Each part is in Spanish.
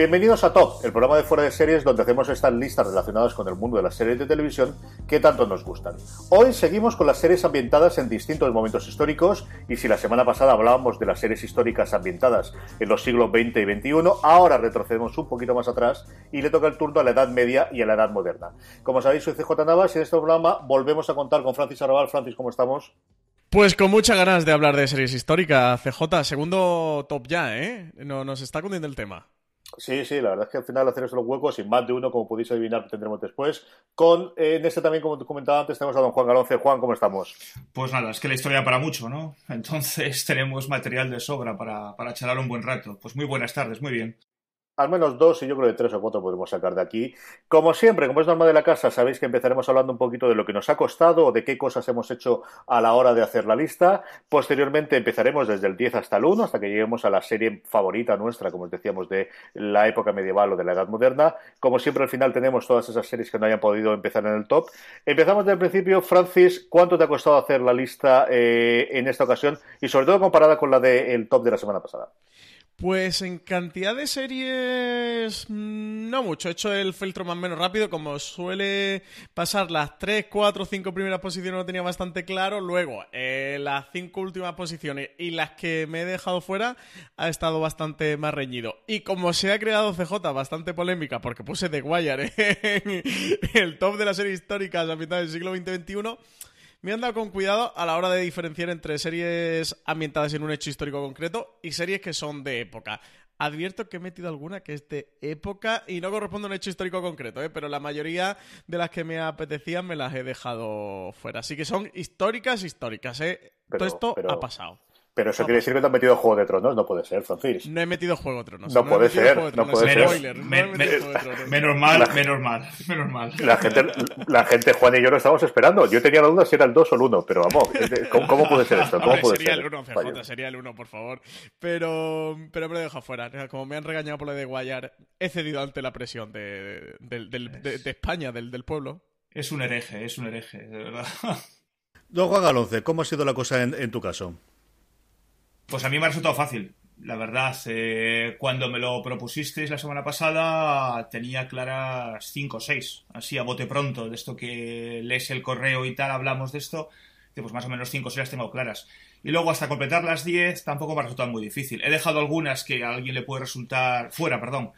Bienvenidos a Top, el programa de fuera de series donde hacemos estas listas relacionadas con el mundo de las series de televisión que tanto nos gustan. Hoy seguimos con las series ambientadas en distintos momentos históricos y si la semana pasada hablábamos de las series históricas ambientadas en los siglos XX y XXI, ahora retrocedemos un poquito más atrás y le toca el turno a la Edad Media y a la Edad Moderna. Como sabéis, soy CJ Navas y en este programa volvemos a contar con Francis Arrabal. Francis, ¿cómo estamos? Pues con muchas ganas de hablar de series históricas, CJ. Segundo top ya, ¿eh? No, nos está cundiendo el tema. Sí, sí, la verdad es que al final hacer esos huecos, sin más de uno, como podéis adivinar, tendremos después. Con eh, en este también, como te comentaba antes, tenemos a don Juan Galonce. Juan, ¿cómo estamos? Pues nada, es que la historia para mucho, ¿no? Entonces tenemos material de sobra para, para charlar un buen rato. Pues muy buenas tardes, muy bien al menos dos y yo creo que tres o cuatro podemos sacar de aquí. Como siempre, como es norma de la casa, sabéis que empezaremos hablando un poquito de lo que nos ha costado o de qué cosas hemos hecho a la hora de hacer la lista. Posteriormente empezaremos desde el 10 hasta el 1, hasta que lleguemos a la serie favorita nuestra, como os decíamos, de la época medieval o de la Edad Moderna. Como siempre, al final tenemos todas esas series que no hayan podido empezar en el top. Empezamos desde el principio. Francis, ¿cuánto te ha costado hacer la lista eh, en esta ocasión? Y sobre todo comparada con la del top de la semana pasada. Pues en cantidad de series, mm, no mucho. He hecho el filtro más o menos rápido, como suele pasar las 3, 4, 5 primeras posiciones lo tenía bastante claro. Luego, eh, las 5 últimas posiciones y las que me he dejado fuera ha estado bastante más reñido. Y como se ha creado CJ bastante polémica, porque puse The Wire en el top de las series históricas a mitad del siglo XX-XXI, me han dado con cuidado a la hora de diferenciar entre series ambientadas en un hecho histórico concreto y series que son de época. Advierto que he metido alguna que es de época y no corresponde a un hecho histórico concreto, ¿eh? pero la mayoría de las que me apetecían me las he dejado fuera. Así que son históricas, históricas. ¿eh? Todo esto ha pasado. Pero eso quiere decir que te has metido Juego de Tronos, no puede ser, Francis. No he metido Juego de Tronos. No, puede ser, no puede ser. menos mal, menos mal, menos mal. La gente, la gente, Juan y yo lo estamos esperando. Yo tenía la duda si era el 2 o el 1, pero vamos, ¿cómo, puede ser esto? ¿Cómo puede sería ser? el 1, CJ, sería el 1, por favor. Pero, pero me lo he dejado fuera. Como me han regañado por lo de Guayar, he cedido ante la presión de, de, España, del, del pueblo. Es un hereje, es un hereje, de verdad. Don Juan Galonce, ¿cómo ha sido la cosa en tu caso? Pues a mí me ha resultado fácil, la verdad. Eh, cuando me lo propusisteis la semana pasada tenía claras 5 o 6, así a bote pronto, de esto que lees el correo y tal, hablamos de esto, pues más o menos 5 o 6 las tengo claras. Y luego hasta completar las 10 tampoco me ha resultado muy difícil. He dejado algunas que a alguien le puede resultar, fuera, perdón,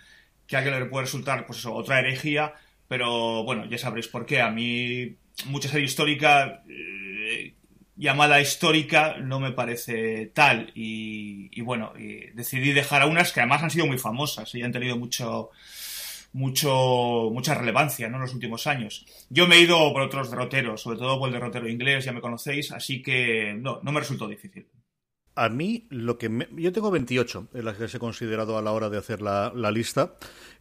que a alguien le puede resultar, pues eso, otra herejía, pero bueno, ya sabréis por qué. A mí, mucha serie histórica... Eh, llamada histórica no me parece tal. Y, bueno, decidí dejar a unas que además han sido muy famosas y han tenido mucho, mucho, mucha relevancia ¿no? en los últimos años. Yo me he ido por otros derroteros, sobre todo por el derrotero inglés, ya me conocéis, así que no, no me resultó difícil. A mí, lo que yo tengo 28 en las que he considerado a la hora de hacer la, lista.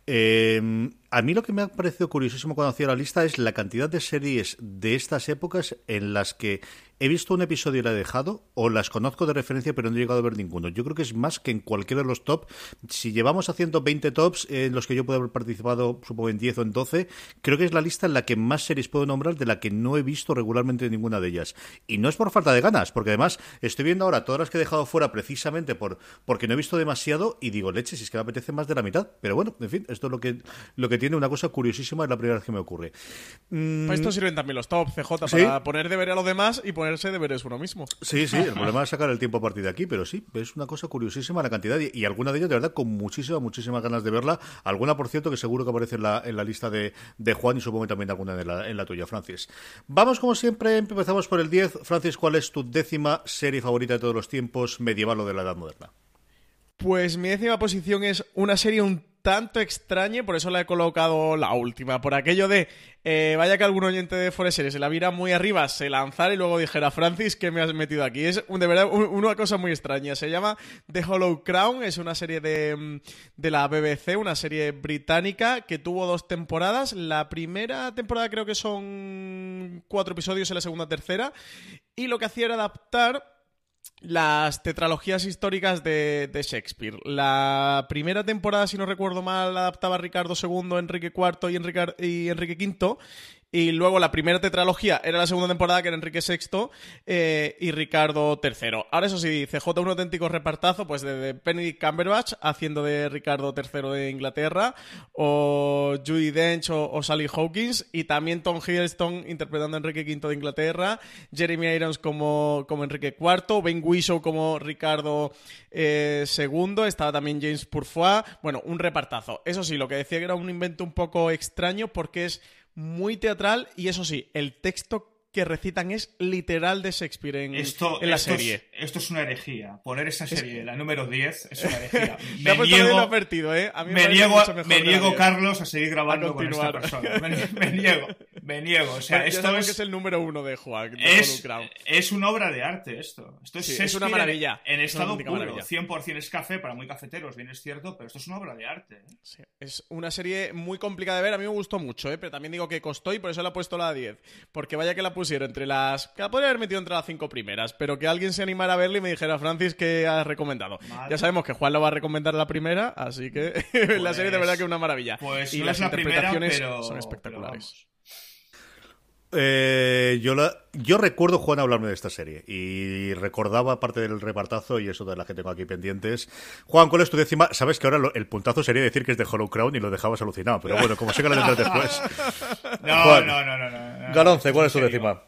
Eh, a mí lo que me ha parecido curiosísimo cuando hacía la lista es la cantidad de series de estas épocas en las que he visto un episodio y la he dejado, o las conozco de referencia pero no he llegado a ver ninguno. Yo creo que es más que en cualquiera de los top. Si llevamos haciendo 20 tops en los que yo puedo haber participado, supongo en 10 o en 12, creo que es la lista en la que más series puedo nombrar de la que no he visto regularmente ninguna de ellas. Y no es por falta de ganas, porque además estoy viendo ahora todas las que he dejado fuera precisamente por porque no he visto demasiado y digo, leche, si es que me apetece más de la mitad. Pero bueno, en fin, esto es lo que, lo que tiene una cosa curiosísima, es la primera vez que me ocurre. Mm... Para esto sirven también los top, CJ, para poner deber a los demás y ponerse deberes uno mismo. Sí, sí, el problema es sacar el tiempo a partir de aquí, pero sí, es una cosa curiosísima la cantidad y, y alguna de ellas, de verdad, con muchísimas, muchísimas ganas de verla. Alguna, por cierto, que seguro que aparece en la, en la lista de, de Juan y supongo que también alguna en la, en la tuya, Francis. Vamos, como siempre, empezamos por el 10. Francis, ¿cuál es tu décima serie favorita de todos los tiempos, medieval o de la Edad Moderna? Pues mi décima posición es una serie un tanto extraña, por eso la he colocado la última, por aquello de, eh, vaya que algún oyente de Forest se la viera muy arriba, se lanzara y luego dijera, Francis, ¿qué me has metido aquí? Es de verdad una cosa muy extraña, se llama The Hollow Crown, es una serie de, mm, de la BBC, una serie británica que tuvo dos temporadas, la primera temporada creo que son cuatro episodios y la segunda tercera, y lo que hacía era adaptar las tetralogías históricas de, de, Shakespeare. La primera temporada, si no recuerdo mal, adaptaba a Ricardo II, Enrique IV y Enrique V. Y luego la primera tetralogía era la segunda temporada, que era Enrique VI eh, y Ricardo III. Ahora, eso sí, CJ un auténtico repartazo, pues de, Benedict Cumberbatch haciendo de Ricardo III de Inglaterra, o Judy Dench o, Sally Hawkins, y también Tom Hiddleston interpretando a Enrique V de Inglaterra, Jeremy Irons como, como Enrique IV, Ben Whishaw como Ricardo eh, II, estaba también James Purfoy. Bueno, un repartazo. Eso sí, lo que decía que era un invento un poco extraño porque es muy teatral y eso sí, el texto que recitan es literal de Shakespeare en, esto, en la esto serie. Es, esto es una herejía. Poner esa serie, es... la número 10, es una herejía. Me, niego, advertido, ¿eh? A mí me, me niego, me niego Carlos, a seguir grabando a con esta persona. Me, niego, me niego. O sea, Pero esto es, que es el número uno de Juan. Es, es una obra de arte esto. Esto es, sí, es una maravilla. En, en estado puro. Maravilla. 100% es café, para muy cafeteros, bien es cierto, pero esto es una obra de arte. ¿eh? Sí, es una serie muy complicada de ver. A mí me gustó mucho, ¿eh? Pero también digo que costó y por eso la he puesto la 10. Porque vaya que la pusieron entre las que la podría haber metido entre las cinco primeras, pero que alguien se animara a verla y me dijera, Francis, ¿qué has recomendado? Vale. Ya sabemos que Juan lo va a recomendar la primera, así que pues, la serie de verdad que es una maravilla. Pues y no las es la interpretaciones primera, pero, son espectaculares. Eh, yo, la, yo recuerdo Juan hablarme de esta serie y recordaba parte del repartazo y eso de la que tengo aquí pendientes. Juan, ¿cuál es tu décima? Sabes que ahora lo, el puntazo sería decir que es de Hollow Crown y lo dejabas alucinado, pero bueno, como sé que tendrás después. No, Juan, no, no, no, no. Galonce, ¿cuál es tu décima?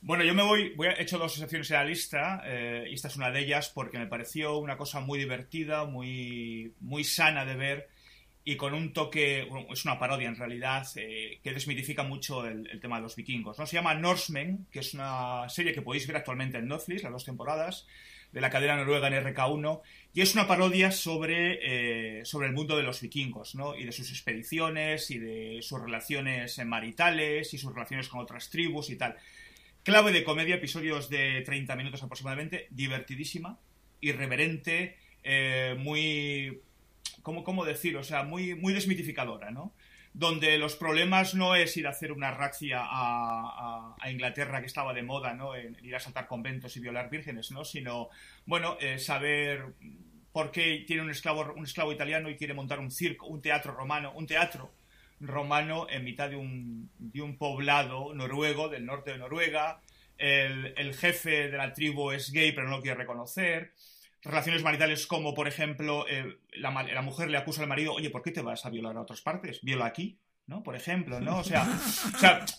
Bueno, yo me voy, voy a, he hecho dos excepciones en la lista eh, y esta es una de ellas porque me pareció una cosa muy divertida, muy, muy sana de ver y con un toque, es una parodia en realidad, eh, que desmitifica mucho el, el, tema de los vikingos. ¿no? Se llama Norsemen, que es una serie que podéis ver actualmente en Netflix, las dos temporadas, de la cadena noruega en RK1, y es una parodia sobre, eh, sobre el mundo de los vikingos, ¿no? y de sus expediciones, y de sus relaciones maritales, y sus relaciones con otras tribus y tal. Clave de comedia, episodios de 30 minutos aproximadamente, divertidísima, irreverente, eh, muy ¿cómo, cómo decir? O sea, muy, muy desmitificadora, ¿no? Donde los problemas no es ir a hacer una razzia a, a, a Inglaterra que estaba de moda, ¿no? En ir a saltar conventos y violar vírgenes, ¿no? Sino, bueno, eh, saber por qué tiene un esclavo, un esclavo italiano y quiere montar un circo, un teatro romano, un teatro romano en mitad de un, de un poblado noruego del norte de Noruega. El, el jefe de la tribu es gay pero no lo quiere reconocer relaciones maritales como, por ejemplo, eh, la, la, mujer le acusa al marido, oye, ¿por qué te vas a violar a otras partes? Viola aquí, ¿no? Por ejemplo, ¿no? O sea,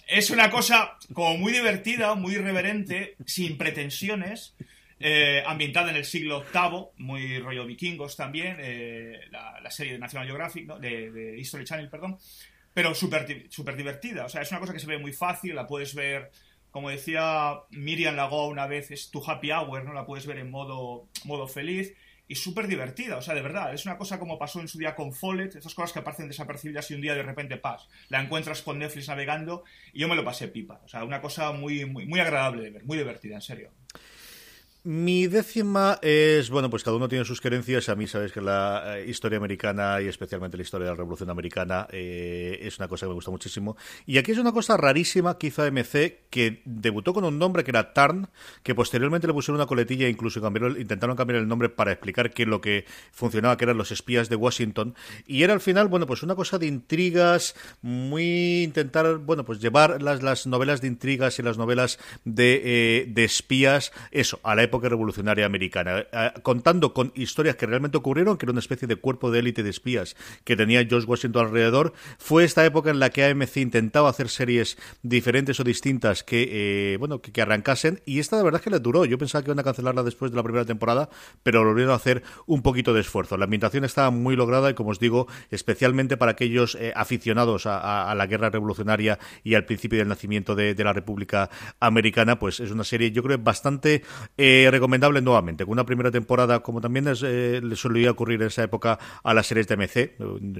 es una cosa como muy divertida, muy irreverente, sin pretensiones, eh, ambientada en el siglo VIII, muy rollo vikingos también, eh, la, la, serie de National Geographic, ¿no? de, de, History Channel, perdón, pero súper super divertida. O sea, es una cosa que se ve muy fácil, la puedes ver como decía Miriam Lago una vez, es tu happy hour, ¿no? La puedes ver en modo, modo feliz y súper divertida, o sea, de verdad, es una cosa como pasó en su día con Follett, estas cosas que aparecen desapercibidas y un día de repente pas, la encuentras con Netflix navegando y yo me lo pasé pipa, o sea, una cosa muy, muy, muy agradable de ver, muy divertida, en serio. Mi décima es, bueno, pues cada uno tiene sus creencias. A mí sabes que la eh, historia americana y especialmente la historia de la Revolución Americana eh, es una cosa que me gusta muchísimo. Y aquí es una cosa rarísima que hizo AMC, que debutó con un nombre que era Tarn, que posteriormente le pusieron una coletilla e incluso intentaron cambiar el nombre para explicar qué lo que funcionaba, que eran los espías de Washington. Y era al final, bueno, pues una cosa de intrigas, muy intentar, bueno, pues llevar las, las novelas de intrigas y las novelas de, eh, de espías, eso, a la época revolucionaria americana, eh, contando con historias que realmente ocurrieron, que era una especie de cuerpo de élite de espías que tenía George Washington alrededor. Fue esta época en la que AMC intentaba hacer series diferentes o distintas que, eh, bueno, que, arrancasen, y esta de verdad que le duró. Yo pensaba que iban a cancelarla después de la primera temporada, pero volvieron a hacer un poquito de esfuerzo. La ambientación estaba muy lograda y, como os digo, especialmente para aquellos eh, aficionados a, la guerra revolucionaria y al principio del nacimiento de, la República Americana, pues es una serie, yo creo, bastante recomendable nuevamente, con una primera temporada, como también eh, le solía ocurrir en esa época a las series de MC, eh,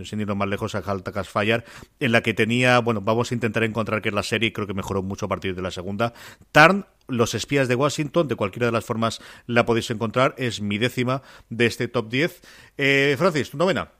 sin irnos más lejos a Haltakas Fire, en la que tenía, bueno, vamos a intentar encontrar que es la serie, creo que mejoró mucho a partir de la segunda. Tarn, Los espías de Washington, de cualquiera de las formas la podéis encontrar, es mi décima de este top 10. Eh, Francis, tu novena.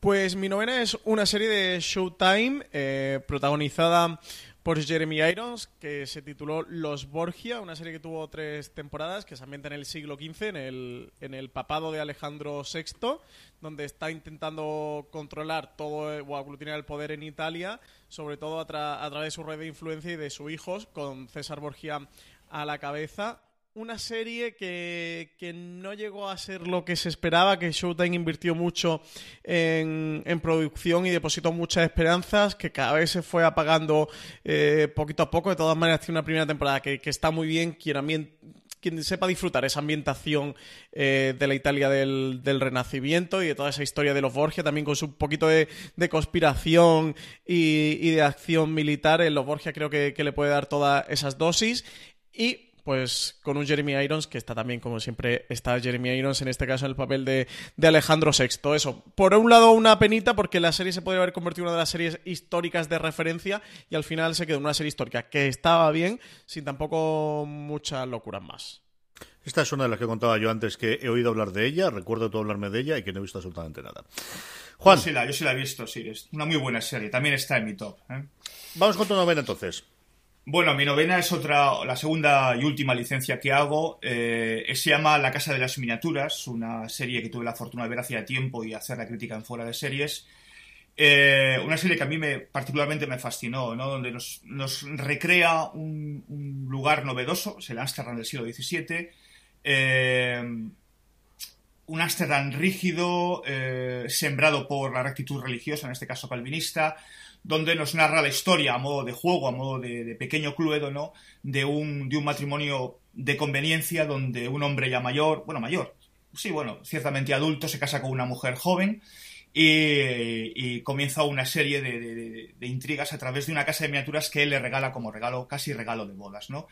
Pues mi novena es una serie de Showtime protagonizada por Jeremy Irons, que se tituló Los Borgia, una serie que tuvo tres temporadas, que se ambienta en el siglo XV, en el, en el papado de Alejandro VI, donde está intentando controlar todo o aglutinar el poder en Italia, sobre todo a, a través de su red de influencia y de sus hijos, con César Borgia a la cabeza una serie que, no llegó a ser lo que se esperaba, que Showtime invirtió mucho en, producción y depositó muchas esperanzas, que cada vez se fue apagando eh, poquito a poco. De todas maneras, tiene una primera temporada que, está muy bien, quien, quien sepa disfrutar esa ambientación eh, de la Italia del, Renacimiento y de toda esa historia de los Borgia, también con su poquito de, conspiración y, de acción militar, en los Borgia creo que, que le puede dar todas esas dosis. Y pues con un Jeremy Irons, que está también, como siempre, está Jeremy Irons, en este caso en el papel de, Alejandro VI. Eso, por un lado una penita, porque la serie se podría haber convertido en una de las series históricas de referencia, y al final se quedó en una serie histórica que estaba bien, sin tampoco muchas locuras más. Esta es una de las que contaba yo antes, que he oído hablar de ella, recuerdo todo hablarme de ella y que no he visto absolutamente nada. Juan. Yo sí la, yo sí la he visto, sí, es una muy buena serie, también está en mi top. ¿eh? Vamos con tu novena entonces. Bueno, mi novena es otra, la segunda y última licencia que hago. Eh, se llama La Casa de las Miniaturas, una serie que tuve la fortuna de ver hacía tiempo y hacer la crítica en fuera de series. Eh, una serie que a mí me, particularmente me fascinó, ¿no? donde nos, recrea un, lugar novedoso, es el Ámsterdam del siglo XVII. Eh, un Ámsterdam rígido, sembrado por la rectitud religiosa, en este caso calvinista, donde nos narra la historia a modo de juego, a modo de, pequeño cluedo, ¿no? De un, de un matrimonio de conveniencia donde un hombre ya mayor, bueno, mayor, sí, bueno, ciertamente adulto, se casa con una mujer joven y, comienza una serie de, intrigas a través de una casa de miniaturas que él le regala como regalo, casi regalo de bodas, ¿no?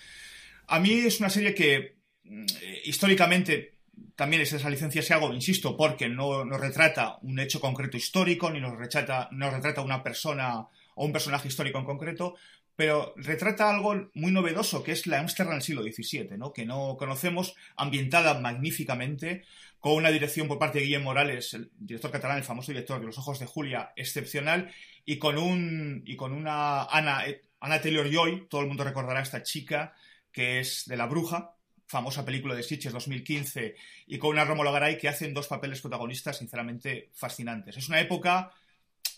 A mí es una serie que mm, históricamente también es esa licencia si hago, insisto, porque no nos retrata un hecho concreto histórico, ni nos retrata, nos retrata una persona o un personaje histórico en concreto, pero retrata algo muy novedoso, que es la Amsterdam del siglo XVII, ¿no? que no conocemos, ambientada magníficamente, con una dirección por parte de Guillermo Morales, el director catalán, el famoso director de Los Ojos de Julia, excepcional, y con, un, y con una Ana, Ana Taylor-Joy, todo el mundo recordará a esta chica, que es de La Bruja, famosa película de Sitges 2015 y con una Rómulo Garay que hacen dos papeles protagonistas sinceramente fascinantes. Es una época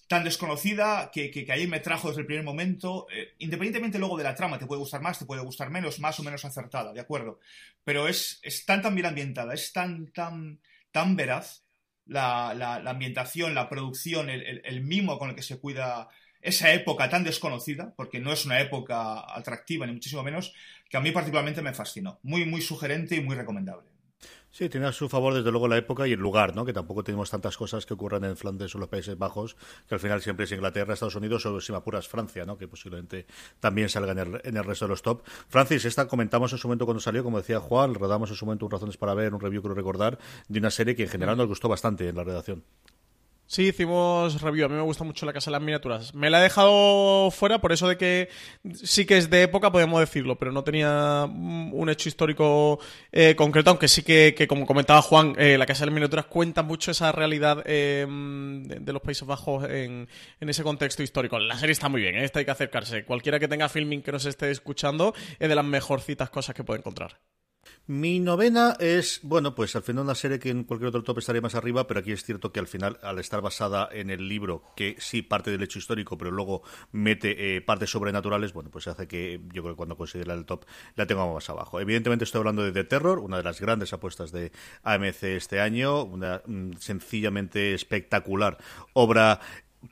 tan desconocida que, que, ahí me trajo desde el primer momento, eh, independientemente luego de la trama, te puede gustar más, te puede gustar menos, más o menos acertada, ¿de acuerdo? Pero es, es tan tan bien ambientada, es tan tan tan veraz la, la, ambientación, la producción, el, el, mimo con el que se cuida esa época tan desconocida, porque no es una época atractiva ni muchísimo menos, que a mí particularmente me fascinó. Muy, muy sugerente y muy recomendable. Sí, tiene a su favor desde luego la época y el lugar, ¿no? Que tampoco tenemos tantas cosas que ocurran en Flandes o los Países Bajos, que al final siempre es Inglaterra, Estados Unidos o si me apuras Francia, ¿no? Que posiblemente también salga en el, en el resto de los top. Francis, esta comentamos en su momento cuando salió, como decía Juan, rodamos en su momento un Razones para ver, un review creo recordar, de una serie que en general nos gustó bastante en la redacción. Sí, hicimos review. A mí me gusta mucho la Casa de las Miniaturas. Me la he dejado fuera por eso de que sí que es de época, podemos decirlo, pero no tenía un hecho histórico eh, concreto, aunque sí que, como comentaba Juan, eh, la Casa de las Miniaturas cuenta mucho esa realidad eh, de, los Países Bajos en, ese contexto histórico. La serie está muy bien, esta hay que acercarse. Cualquiera que tenga filming que nos esté escuchando es de las mejorcitas cosas que puede encontrar. Mi novena es, bueno, pues al final una serie que en cualquier otro top estaría más arriba, pero aquí es cierto que al final, al estar basada en el libro, que sí parte del hecho histórico, pero luego mete eh, partes sobrenaturales, bueno, pues hace que yo creo que cuando considera el top la tengo más abajo. Evidentemente estoy hablando de The Terror, una de las grandes apuestas de AMC este año, una mm, sencillamente espectacular obra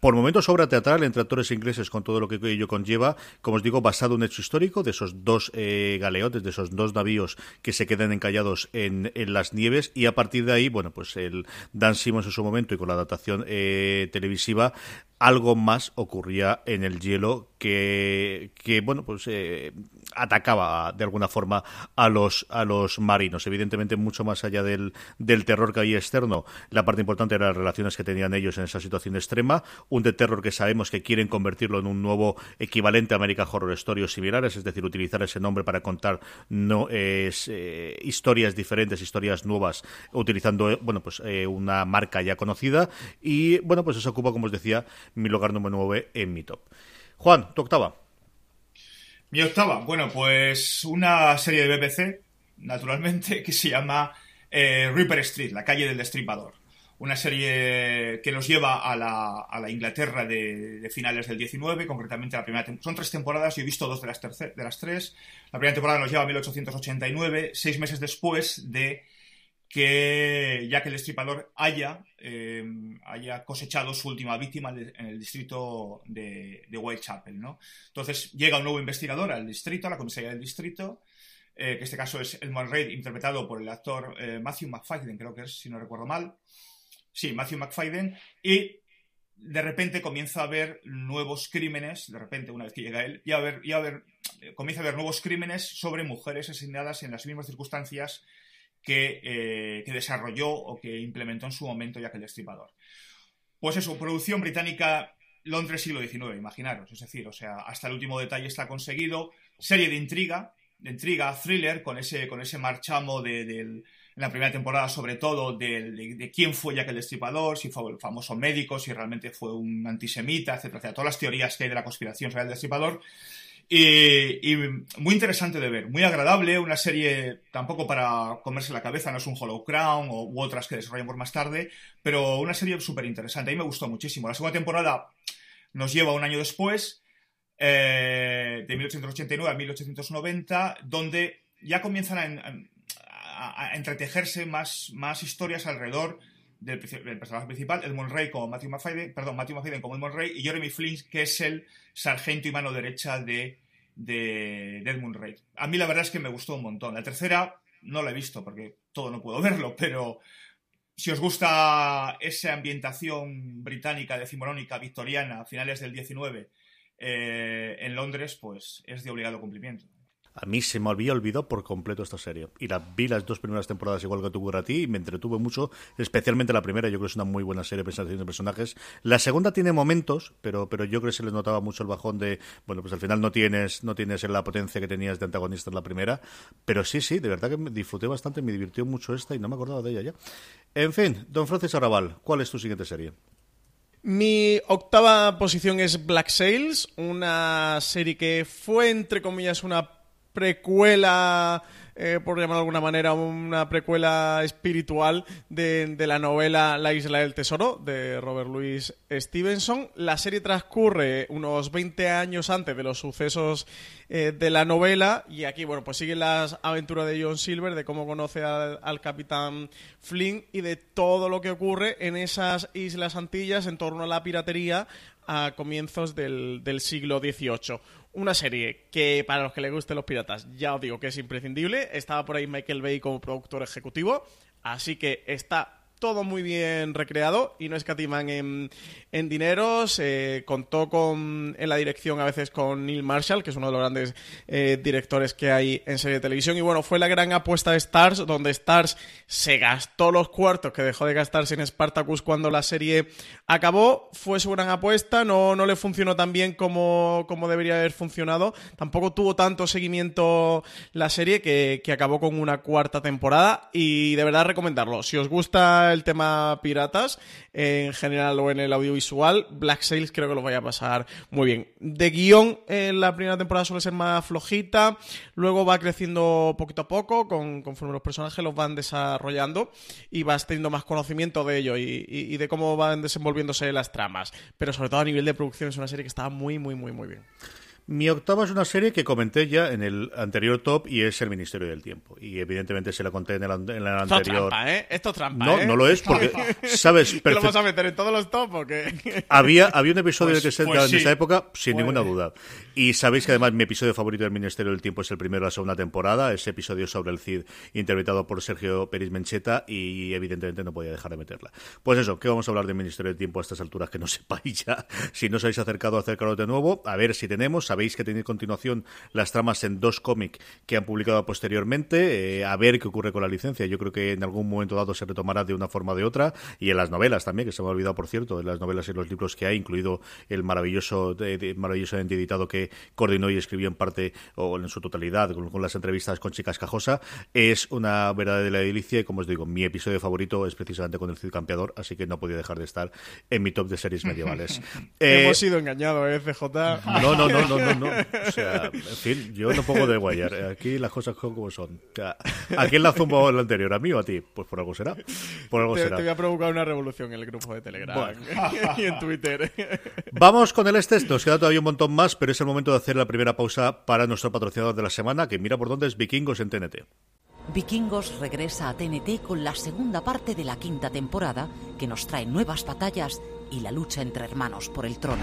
por momentos obra teatral entre actores ingleses con todo lo que ello conlleva, como os digo, basado en un hecho histórico de esos dos eh, galeotes, de esos dos navíos que se quedan encallados en, las nieves y a partir de ahí, bueno, pues el Dan Simmons en su momento y con la adaptación eh, televisiva algo más ocurría en el hielo que, que bueno, pues eh, atacaba de alguna forma a los, a los marinos. Evidentemente, mucho más allá del, del terror que había externo, la parte importante era las relaciones que tenían ellos en esa situación extrema. Un de terror que sabemos que quieren convertirlo en un nuevo equivalente a American Horror Story similares, es decir, utilizar ese nombre para contar no es, eh, historias diferentes, historias nuevas, utilizando bueno pues eh, una marca ya conocida. Y bueno, pues eso ocupa, como os decía, mi lugar número 9 en mi top. Juan, tu octava. Mi octava, bueno, pues una serie de BBC, naturalmente, que se llama eh, Street, la calle del destripador. Una serie que nos lleva a la, a la Inglaterra de, finales del 19, concretamente la primera Son tres temporadas, yo he visto dos de las, de las tres. La primera temporada nos lleva a 1889, seis meses después de que que el destripador haya, em, haya cosechado su última víctima en el distrito de, Whitechapel. ¿no? Entonces llega un nuevo investigador al distrito, a la comisaría del distrito, eh, que en este caso es el Reid, interpretado por el actor eh, Matthew McFadden, creo que es, si no recuerdo mal. Sí, Matthew McFadden. Y de repente comienza a haber nuevos crímenes, de repente, una vez que llega él, y a ver, y ver, comienza a haber nuevos crímenes sobre mujeres asesinadas en las mismas circunstancias eh, que, desarrolló o que implementó en su momento que el Destripador. Pues eso, producción británica Londres siglo XIX, imaginaros, es decir, o sea, hasta el último detalle está conseguido, serie de intriga, de intriga, thriller, con ese, con ese marchamo de, en la primera temporada, sobre todo, de, quién fue Jack el Destripador, si fue el famoso médico, si realmente fue un antisemita, etcétera, etcétera. Todas las teorías que hay de la conspiración sobre el Destripador. Y, muy interesante de ver, muy agradable, una serie tampoco para comerse la cabeza, no es un Hollow Crown o, u otras que desarrollan por más tarde, pero una serie súper interesante, a mí me gustó muchísimo. La segunda temporada nos lleva un año después, eh, de 1889 a 1890, donde ya comienzan a, entretejerse más, más historias alrededor del, personaje principal, Edmund Rey como Matthew McFadden, perdón, Matthew McFadden como Edmund Rey y Jeremy Flynn, que es el sargento y mano derecha de, de, Edmund Rey. A mí la verdad es que me gustó un montón. La tercera no la he visto porque todo no puedo verlo, pero si os gusta esa ambientación británica, decimonónica, victoriana, a finales del 19 eh, en Londres, pues es de obligado cumplimiento. A mí se me había olvidado por completo esta serie. Y la vi las dos primeras temporadas igual que tuvo a ti y me entretuve mucho, especialmente la primera. Yo creo que es una muy buena serie presentación de personajes. La segunda tiene momentos, pero, pero yo creo que se le notaba mucho el bajón de, bueno, pues al final no tienes, no tienes la potencia que tenías de antagonista en la primera. Pero sí, sí, de verdad que me disfruté bastante, me divirtió mucho esta y no me acordaba de ella ya. En fin, don Francis Arrabal, ¿cuál es tu siguiente serie? Mi octava posición es Black Sails, una serie que fue, entre comillas, una precuela, eh, por llamar de alguna manera, una precuela espiritual de, la novela La isla del tesoro de Robert Louis Stevenson. La serie transcurre unos 20 años antes de los sucesos eh, de la novela y aquí, bueno, pues siguen las aventuras de John Silver, de cómo conoce al, al capitán Flynn y de todo lo que ocurre en esas islas Antillas en torno a la piratería a comienzos del, del siglo XVIII una serie que para los que les gusten los piratas, ya os digo que es imprescindible. Estaba por ahí Michael Bay como productor ejecutivo, así que está todo muy bien recreado y no escatiman en, en dineros. Eh, contó con, en la dirección a veces con Neil Marshall, que es uno de los grandes eh, directores que hay en serie de televisión. Y bueno, fue la gran apuesta de Stars, donde Stars se gastó los cuartos que dejó de gastarse en Spartacus cuando la serie acabó. Fue su gran apuesta, no, no le funcionó tan bien como, como debería haber funcionado. Tampoco tuvo tanto seguimiento la serie que, que acabó con una cuarta temporada. Y de verdad recomendarlo. Si os gusta el tema piratas, en general o en el audiovisual, Black Sails creo que lo vaya a pasar muy bien. De guion, en la primera temporada suele ser más flojita, luego va creciendo poquito a poco, con, conforme los personajes los van desarrollando y vas teniendo más conocimiento de ello y, y de cómo van desenvolviéndose las tramas. Pero sobre todo a nivel de producción es una serie que está muy, muy, muy, muy bien. Mi octava es una serie que comenté ya en el anterior top y es El Ministerio del Tiempo. Y evidentemente se la conté en el, en el anterior. Esto es trampa, ¿eh? Esto es trampa, No, ¿eh? no lo es porque, ¿sabes? ¿Te lo vas a meter en todos los top o qué? Había, había un episodio Pues- que se pues en sí. esa época, sin Pues- ninguna duda. Y sabéis que además mi episodio favorito del Ministerio del Tiempo es el primero de la segunda temporada, ese episodio sobre el CID interpretado por Sergio Peris Mencheta y evidentemente no podía dejar de meterla. Pues eso, ¿qué vamos a hablar del Ministerio del Tiempo a estas alturas que no sepáis ya? Si no os habéis acercado, acercaros de nuevo, a ver si tenemos, sabéis que tenéis continuación las tramas en dos cómics que han publicado posteriormente, eh, a ver qué ocurre con la licencia. Yo creo que en algún momento dado se retomará de una forma o de otra y en las novelas también, que se me ha olvidado por cierto, en las novelas y los libros que hay, incluido el maravilloso, de, de- maravilloso editado que coordinó y escribió en parte o en su totalidad con, con las entrevistas con Chicas Cajosa, es una verdadera delicia y como os digo, mi episodio favorito es precisamente con el Cid Campeador, así que no podía dejar de estar en mi top de series medievales. Eh, Hemos sido engañados, ¿eh, CJ? no, no, no, no, no, no. O sea, en fin, yo no pongo de guayar. Aquí las cosas son como son. O sea, ¿A quién la zumbó el anterior? ¿A mí o a ti? Pues por algo será. Por algo Te, será. te voy a provocar una revolución en el grupo de Telegram y en Twitter. Vamos con el este. Nos queda todavía un montón más, pero es el momento de hacer la primera pausa para nuestro patrocinador de la semana, que mira por dónde es Vikingos en TNT. Vikingos regresa a TNT con la segunda parte de la quinta temporada, que nos trae nuevas batallas y la lucha entre hermanos por el trono.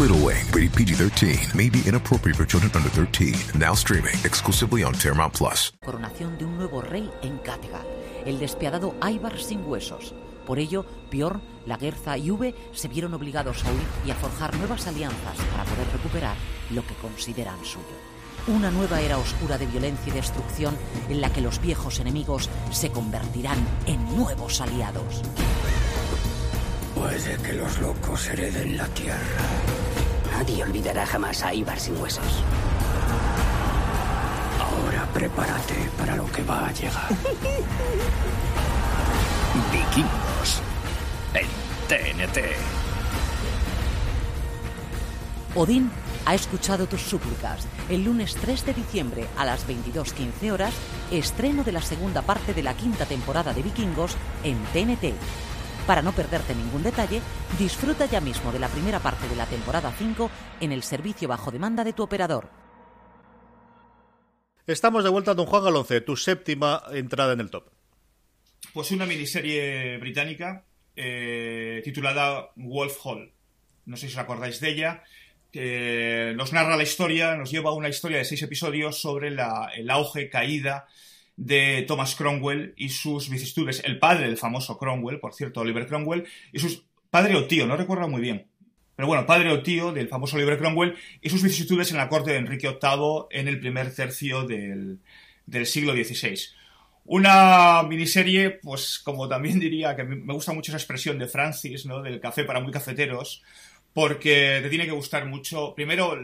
Little Wing, rated PG 13, may be inappropriate for children under 13. Now streaming exclusively on Paramount Plus. coronación de un nuevo rey en Kattegat, el despiadado Ivar sin huesos. Por ello, Bjorn, Lagerza y V se vieron obligados a huir y a forjar nuevas alianzas para poder recuperar lo que consideran suyo. Una nueva era oscura de violencia y destrucción en la que los viejos enemigos se convertirán en nuevos aliados. Puede que los locos hereden la tierra. Nadie olvidará jamás a Ibar sin huesos. Ahora prepárate para lo que va a llegar. Vikingos. En TNT. Odín ha escuchado tus súplicas. El lunes 3 de diciembre a las 22.15 horas, estreno de la segunda parte de la quinta temporada de Vikingos en TNT. Para no perderte ningún detalle, disfruta ya mismo de la primera parte de la temporada 5 en el servicio bajo demanda de tu operador. Estamos de vuelta, don Juan Galonce, tu séptima entrada en el top. Pues una miniserie británica eh, titulada Wolf Hall. No sé si os acordáis de ella. que nos narra la historia, nos lleva a una historia de seis episodios sobre la- el auge, caída de Thomas Cromwell y sus vicisitudes. El padre del famoso Cromwell, por cierto, Oliver Cromwell, y sus padre o tío, no recuerdo muy bien. Pero bueno, padre o tío del famoso Oliver Cromwell y sus vicisitudes en la corte de Enrique VIII en el primer tercio del, del siglo XVI. Una miniserie, pues como también diría, que me gusta mucho esa expresión de Francis, ¿no? Del café para muy cafeteros, porque te tiene que gustar mucho, primero,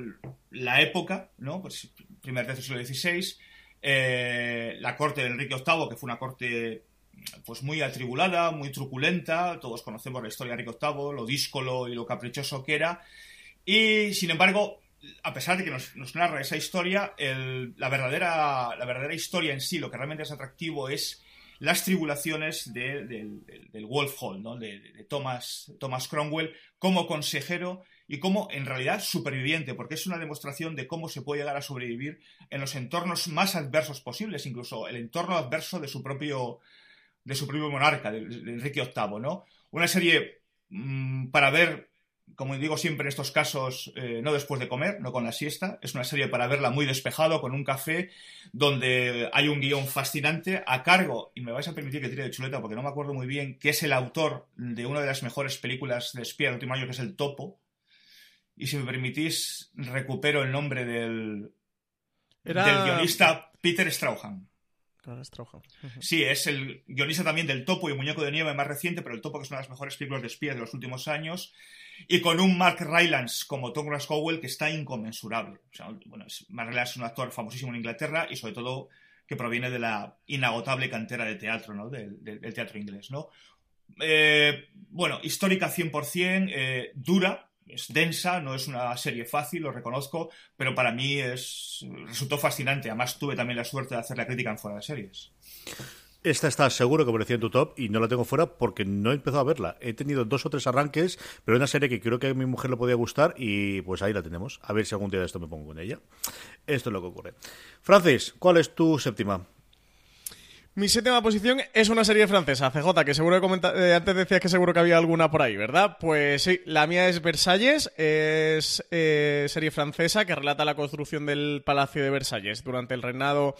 la época, ¿no? Pues primer tercio del siglo XVI, eh, la corte de Enrique VIII, que fue una corte pues muy atribulada, muy truculenta, todos conocemos la historia de Enrique VIII, lo díscolo y lo caprichoso que era, y sin embargo, a pesar de que nos, narra esa historia, la, verdadera, la verdadera historia en sí, lo que realmente es atractivo es las tribulaciones del Wolf Hall, ¿no? de, Thomas, Thomas Cromwell como consejero y como en realidad superviviente, porque es una demostración de cómo se puede llegar a sobrevivir en los entornos más adversos posibles, incluso el entorno adverso de su propio, de su propio monarca, de, Enrique VIII, ¿no? Una serie mm, para ver como digo siempre en estos casos, eh, no después de comer, no con la siesta. Es una serie para verla muy despejado, con un café, donde hay un guion fascinante a cargo, y me vais a permitir que tire de chuleta porque no me acuerdo muy bien, que es el autor de una de las mejores películas de espía del último año, que es El Topo. Y si me permitís, recupero el nombre del, del guionista Peter Strauhan. Sí, es el guionista también del Topo y Muñeco de Nieve más reciente, pero el Topo que es una de las mejores películas de espías de los últimos años y con un Mark Rylance como Tom Cowell que está inconmensurable. bueno, Mark Rylance es un actor famosísimo en Inglaterra y sobre todo que proviene de la inagotable cantera de teatro, ¿no? Del, teatro inglés, ¿no? Eh, bueno, histórica 100%, eh, dura, es densa, no es una serie fácil, lo reconozco, pero para mí es resultó fascinante. Además, tuve también la suerte de hacer la crítica en fuera de series. Esta está seguro que aparecía en tu top y no la tengo fuera porque no he empezado a verla. He tenido dos o tres arranques, pero es una serie que creo que a mi mujer le podía gustar y pues ahí la tenemos. A ver si algún día de esto me pongo en ella. Esto es lo que ocurre. Francis, ¿cuál es tu séptima? Mi séptima posición es una serie francesa, CJ, que seguro que eh, antes decías que seguro que había alguna por ahí, ¿verdad? Pues sí, la mía es Versalles, es eh, serie francesa que relata la construcción del Palacio de Versalles durante el reinado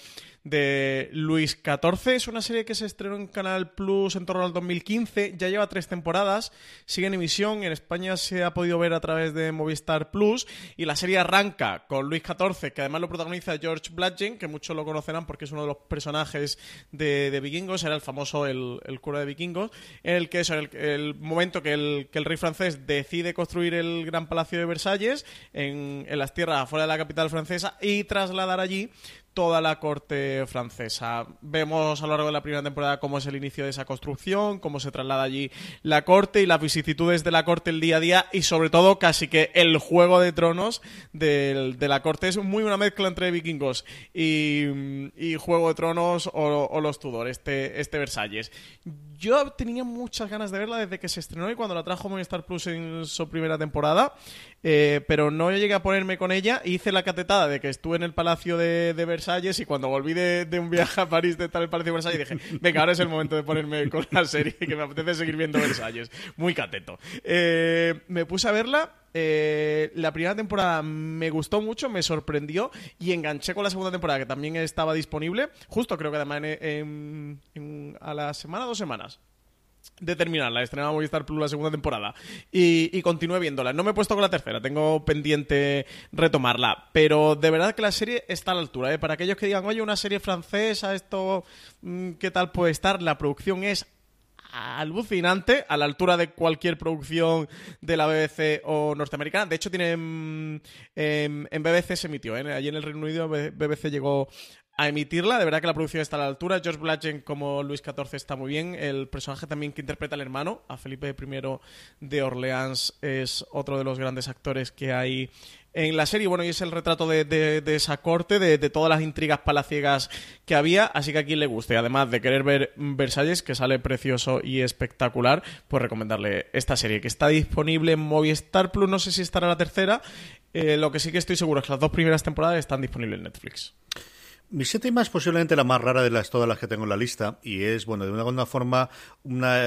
de Luis XIV. Es una serie que se estrenó en Canal Plus en torno al 2015. Ya lleva tres temporadas. Sigue en emisión. En España se ha podido ver a través de Movistar Plus. Y la serie arranca con Luis XIV, que además lo protagoniza George Bludgeon, que muchos lo conocerán porque es uno de los personajes de, Vikingos. Era el famoso el, cura de Vikingos. En el que es el, momento que el, rey francés decide construir el gran palacio de Versalles en, en las tierras afuera de la capital francesa y trasladar allí toda la corte francesa. Vemos a lo largo de la primera temporada cómo es el inicio de esa construcción, cómo se traslada allí la corte y las vicisitudes de la corte el día a día y sobre todo casi que el juego de tronos de, la corte es muy una mezcla entre vikingos y, Juego de Tronos o, los Tudor, este, este Versalles. Yo tenía muchas ganas de verla desde que se estrenó y cuando la trajo Movistar Plus en su primera temporada, eh, pero no llegué a ponerme con ella. Hice la catetada de que estuve en el Palacio de, Versalles y cuando volví de, un viaje a París de estar en el Palacio de Versalles dije, venga, ahora es el momento de ponerme con la serie que me apetece seguir viendo Versalles. Muy cateto. Eh, me puse a verla eh, la primera temporada me gustó mucho, me sorprendió y enganché con la segunda temporada que también estaba disponible, justo creo que además a la semana, dos semanas de terminarla, estrenaba Movistar Plus la segunda temporada y, y continué viéndola. No me he puesto con la tercera, tengo pendiente retomarla, pero de verdad que la serie está a la altura. ¿eh? Para aquellos que digan, oye, una serie francesa, esto, mm, ¿qué tal puede estar? La producción es alucinante, a la altura de cualquier producción de la BBC o norteamericana. De hecho, tiene mm, en, BBC se emitió, ¿eh? allí en el Reino Unido BBC llegó a emitirla. De verdad que la producción está a la altura. George Bludgeon como Luis XIV está muy bien. El personaje también que interpreta al hermano, a Felipe I de Orleans, es otro de los grandes actores que hay en la serie. Bueno, y es el retrato de, esa corte, de, todas las intrigas palaciegas que había. Así que a quien le guste, además de querer ver Versalles, que sale precioso y espectacular, pues recomendarle esta serie, que está disponible en Movistar Plus. No sé si estará la tercera. Eh, lo que sí que estoy seguro es que las dos primeras temporadas están disponibles en Netflix. Mi séptima es posiblemente la más rara de las todas las que tengo en la lista y es, bueno, de una alguna forma una,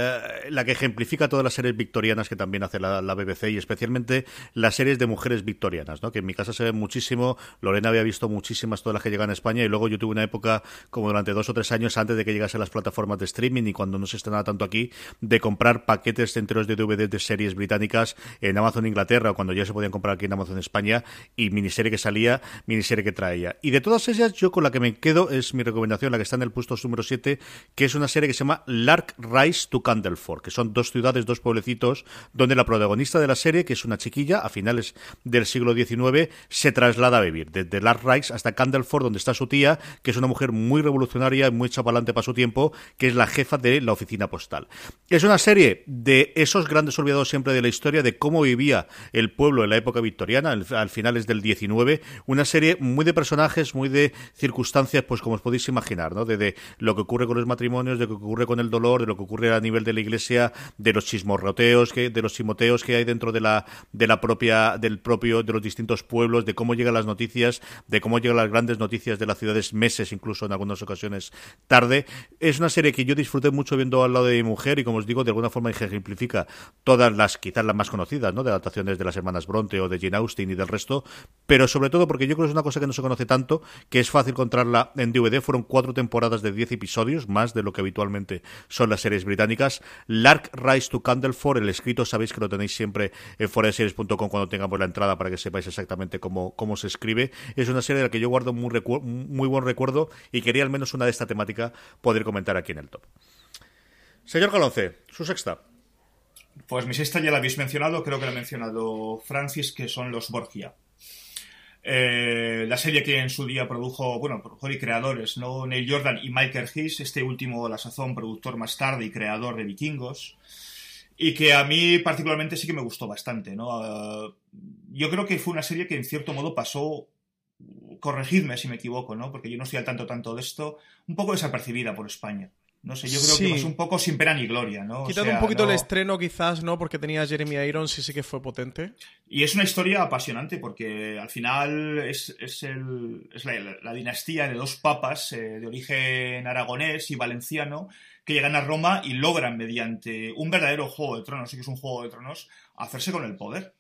la que ejemplifica todas las series victorianas que también hace la, BBC y especialmente las series de mujeres victorianas, ¿no? Que en mi casa se ve muchísimo. Lorena había visto muchísimas todas las que llegan a España y luego yo tuve una época como durante dos o tres años antes de que llegase las plataformas de streaming y cuando no se estrenaba tanto aquí de comprar paquetes enteros de DVD de series británicas en Amazon Inglaterra o cuando ya se podían comprar aquí en Amazon España y miniserie que salía, miniserie que traía. Y de todas ellas yo con la que me quedo es mi recomendación, la que está en el puesto número 7, que es una serie que se llama Lark Rise to Candleford, que son dos ciudades, dos pueblecitos, donde la protagonista de la serie, que es una chiquilla, a finales del siglo XIX, se traslada a vivir, desde Lark Rise hasta Candleford, donde está su tía, que es una mujer muy revolucionaria y muy chapalante para su tiempo, que es la jefa de la oficina postal. Es una serie de esos grandes olvidados siempre de la historia, de cómo vivía el pueblo en la época victoriana, al finales del XIX, una serie muy de personajes, muy de circunstancias, pues como os podéis imaginar, ¿no? De, lo que ocurre con los matrimonios, de lo que ocurre con el dolor, de lo que ocurre a nivel de la iglesia, de los chismorroteos, que, de los chimoteos que hay dentro de la, de la propia, del propio, de los distintos pueblos, de cómo llegan las noticias, de cómo llegan las grandes noticias de las ciudades meses, incluso en algunas ocasiones tarde. Es una serie que yo disfruté mucho viendo al lado de mi mujer y como os digo, de alguna forma ejemplifica todas las, quizás las más conocidas, ¿no? De adaptaciones de las hermanas Bronte o de Jane Austen y del resto, pero sobre todo porque yo creo que es una cosa que no se conoce tanto, que es fácil encontrarla en DVD. Fueron cuatro temporadas de diez episodios, más de lo que habitualmente son las series británicas. Lark Rise to Candleford, el escrito sabéis que lo tenéis siempre en foreseries.com cuando tengamos la entrada para que sepáis exactamente cómo, cómo se escribe. Es una serie de la que yo guardo muy, muy buen recuerdo y quería al menos una de esta temática poder comentar aquí en el top. Señor Calonce, su sexta. Pues mi sexta ya la habéis mencionado, creo que la ha mencionado Francis, que son los Borgia. Eh, la serie que en su día produjo, bueno, productor y creadores, ¿no? Neil Jordan y Michael Hiss, este último, la sazón, productor más tarde y creador de Vikingos, y que a mí particularmente sí que me gustó bastante, ¿no? Ah, yo creo que fue una serie que en cierto modo pasó, corregidme si me equivoco, ¿no? Porque yo no estoy al tanto tanto de esto, un poco desapercibida por España. No sé, yo creo que es un poco sin pena ni gloria, ¿no? Quitando un poquito el estreno, quizás, ¿no? Porque tenía Jeremy Irons y sí que fue potente. Y es una historia apasionante porque al final es, el, es la, dinastía de dos papas eh, de origen aragonés y valenciano que llegan a Roma y logran, mediante un verdadero juego de tronos, sí que es un juego de tronos, hacerse con el poder.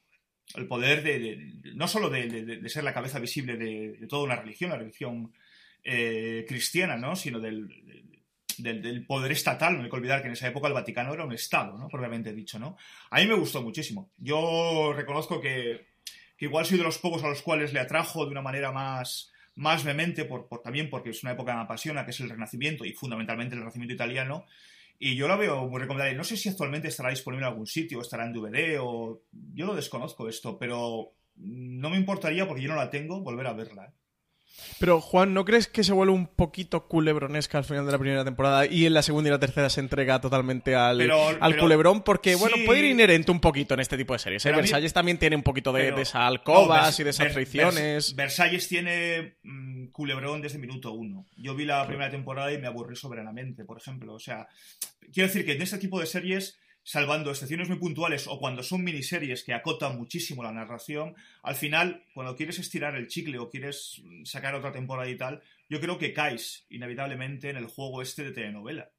El poder de, no solo de, ser la cabeza visible de, toda una religión, la religión eh, cristiana, ¿no? Sino del del, poder estatal. No hay que olvidar que en esa época el Vaticano era un Estado, ¿no? Propiamente dicho, ¿no? A mí me gustó muchísimo. Yo reconozco que, igual soy de los pocos a los cuales le atrajo de una manera más, más vehemente, por, también porque es una época que me apasiona, que es el Renacimiento y fundamentalmente el Renacimiento italiano. Y yo la veo muy recomendable. No sé si actualmente estará disponible en algún sitio, estará en DVD o... Yo lo desconozco esto, pero no me importaría, porque yo no la tengo, volver a verla. ¿eh? Pero, Juan, ¿no crees que se vuelve un poquito culebronesca al final de la primera temporada y en la segunda y la tercera se entrega totalmente al, al culebrón? Porque, bueno, puede ir inherente un poquito en este tipo de series. ¿eh? Versalles también tiene un poquito de, esas alcobas y de esas fricciones. Versalles tiene mm, culebrón desde minuto uno. Yo vi la primera temporada y me aburrí soberanamente, por ejemplo. O sea, quiero decir que en este tipo de series salvando excepciones muy puntuales o cuando son miniseries que acotan muchísimo la narración, al final, cuando quieres estirar el chicle o quieres sacar otra temporada y tal, yo creo que caes inevitablemente en el juego este de telenovela.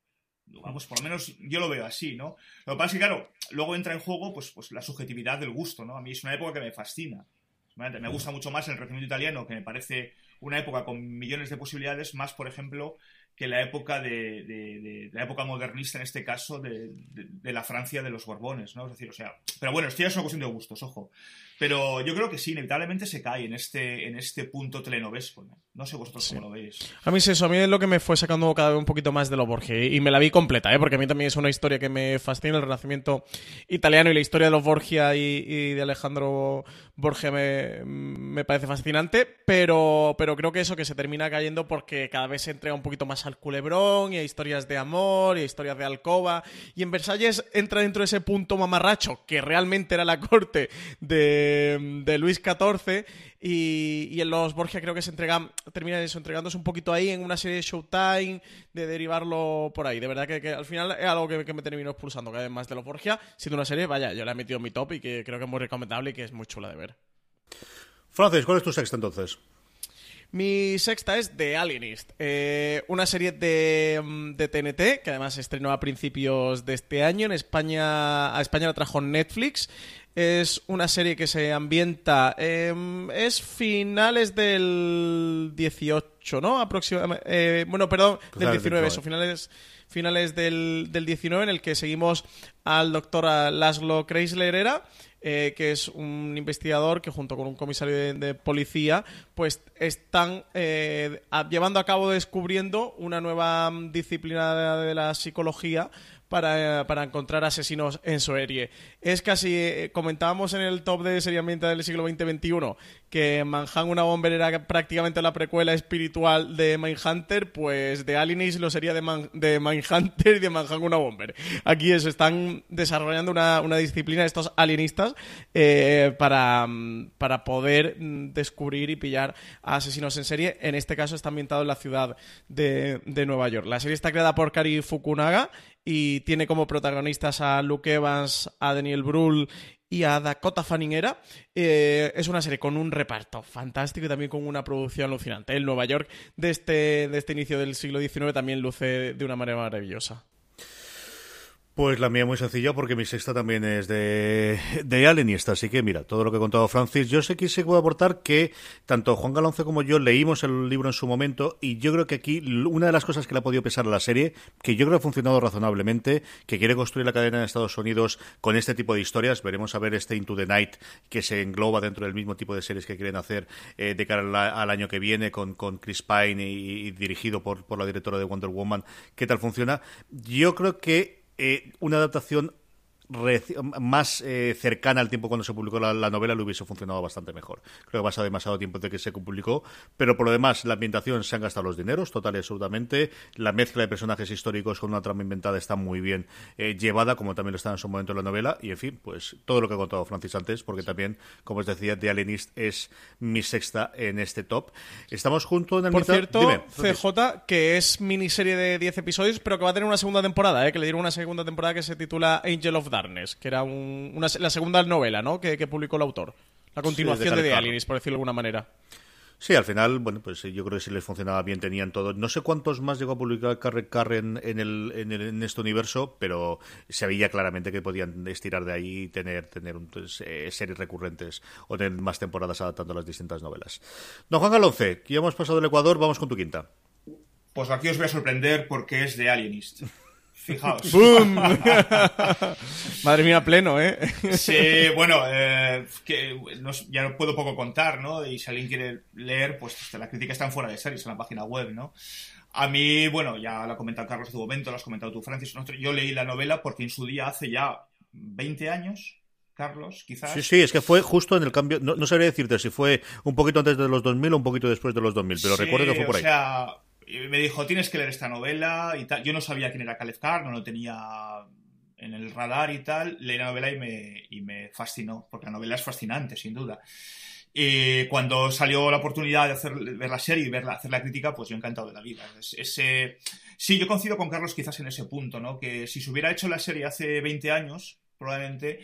Vamos, por lo menos yo lo veo así, ¿no? Lo que pasa es que, claro, luego entra en juego pues, pues la subjetividad del gusto, ¿no? A mí es una época que me fascina. Me gusta mucho más el regimiento italiano, que me parece una época con millones de posibilidades, más, por ejemplo, que la época de, la época modernista en este caso de, la Francia de los Borbones, ¿no? Es decir, o sea, pero bueno, esto ya es una cuestión de gustos, ojo. Pero yo creo que sí, inevitablemente se cae en este, en este punto telenovesco, ¿no? No sé vosotros cómo lo veis. A mí es eso, a mí es lo que me fue sacando cada vez un poquito más de lo Borgia. Y me la vi completa, ¿eh? Porque a mí también es una historia que me fascina, el renacimiento italiano y la historia de los Borgia y, de Alejandro Borgia me, me, parece fascinante, pero, pero creo que eso que se termina cayendo porque cada vez se entrega un poquito más al culebrón y hay historias de amor y historias de alcoba. Y en Versalles entra dentro de ese punto mamarracho que realmente era la corte de, Luis XIV y, en los Borgia creo que se entregan, termina eso, entregándose un poquito ahí en una serie de Showtime, de derivarlo por ahí. De verdad que, al final es algo que, me terminó expulsando cada vez de los Borgia. Siendo una serie, vaya, yo la he metido en mi top y que creo que es muy recomendable y que es muy chula de ver. Francis, ¿cuál es tu sexta entonces? Mi sexta es The Alienist, eh, una serie de, mm, de, TNT que además se estrenó a principios de este año. En España, a España la trajo Netflix. Es una serie que se ambienta. Em, es finales del 18, ¿no? Aproximadamente. Eh, bueno, perdón, del 19, eso, finales, finales del, del 19, en el que seguimos al doctor Laszlo Kreisler era eh, que es un investigador que junto con un comisario de, de policía, pues están eh, a- llevando a cabo descubriendo una nueva disciplina de, de la psicología para, para encontrar asesinos en serie. Es casi, eh, comentábamos en el top de serie ambiental del siglo XX-XXI que Manhunt una Bomber era prácticamente la precuela espiritual de Mindhunter, pues de Alienist lo sería de, Man- de Mindhunter y de Manhunt una Bomber. Aquí eso, están desarrollando una, una disciplina estos alienistas eh, para, para poder mm, descubrir y pillar a asesinos en serie. En este caso está ambientado en la ciudad de, de Nueva York. La serie está creada por Kari Fukunaga y tiene como protagonistas a Luke Evans, a Daniel Brühl y a Dakota Fanning era. Eh, es una serie con un reparto fantástico y también con una producción alucinante. El Nueva York de este, de este inicio del siglo XIX también luce de una manera maravillosa. Pues la mía muy sencilla porque mi sexta también es de, de Alienista, así que mira, todo lo que ha contado Francis, yo sé que sí puedo aportar que tanto Juan Galonce como yo leímos el libro en su momento y yo creo que aquí una de las cosas que le ha podido pesar a la serie, que yo creo que ha funcionado razonablemente, que quiere construir la cadena de Estados Unidos con este tipo de historias, veremos a ver este Into the Night que se engloba dentro del mismo tipo de series que quieren hacer eh, de cara al, al año que viene con, con Chris Pine y, y dirigido por, por la directora de Wonder Woman, qué tal funciona. Yo creo que eh, una adaptación más eh, cercana al tiempo cuando se publicó la, la novela le hubiese funcionado bastante mejor. Creo que pasa demasiado tiempo desde que se publicó, pero por lo demás, la ambientación se han gastado los dineros, total y absolutamente. La mezcla de personajes históricos con una trama inventada está muy bien eh, llevada, como también lo está en su momento en la novela, y en fin, pues todo lo que ha contado Francis antes, porque también, como os decía, The Alienist es mi sexta en este top. Estamos juntos en el Por cierto, Dime. CJ, que es miniserie de 10 episodios, pero que va a tener una segunda temporada, ¿eh? que le dieron una segunda temporada que se titula Angel of Darkness, que era un- una, la segunda novela ¿no? que, que publicó el autor. La continuación de de The Alienist, por decirlo de alguna manera. Sí, al final, bueno, pues yo creo que si les funcionaba bien tenían todo. No sé cuántos más llegó a publicar Carre Carren en, el, en, el- en este universo, pero se veía claramente que podían estirar de ahí y tener, tener un- pues, eh, series recurrentes o tener más temporadas adaptando las distintas novelas. Don Juan Galonce, que ya hemos pasado el Ecuador, vamos con tu quinta. Pues aquí os voy a sorprender porque es de Alienist. Fijaos. ¡Boom! Madre mía, pleno, ¿eh? Sí, bueno, eh, que no ya no puedo poco contar, ¿no? Y si alguien quiere leer, pues la crítica está en fuera de series, en la página web, ¿no? A mí, bueno, ya lo ha comentado Carlos en tu momento, lo has comentado tú, Francis. yo leí la novela porque en su día, hace ya 20 años, Carlos, quizás. Sí, sí, es que fue justo en el cambio. No, no sabría decirte si fue un poquito antes de los 2000 o un poquito después de los 2000, pero Sí, recuerdo que fue por o ahí. sea, y me dijo, tienes que leer esta novela y tal. Yo no sabía quién era Caleb Carr, no lo tenía en el radar y tal. Leí la novela y me, y me fascinó, porque la novela es fascinante, sin duda. Y cuando salió la oportunidad de hacer, ver la serie y verla, hacer la crítica, pues yo encantado de la vida. Es- ese... Sí, yo coincido con Carlos quizás en ese punto, ¿no? Que si se hubiera hecho la serie hace 20 años, probablemente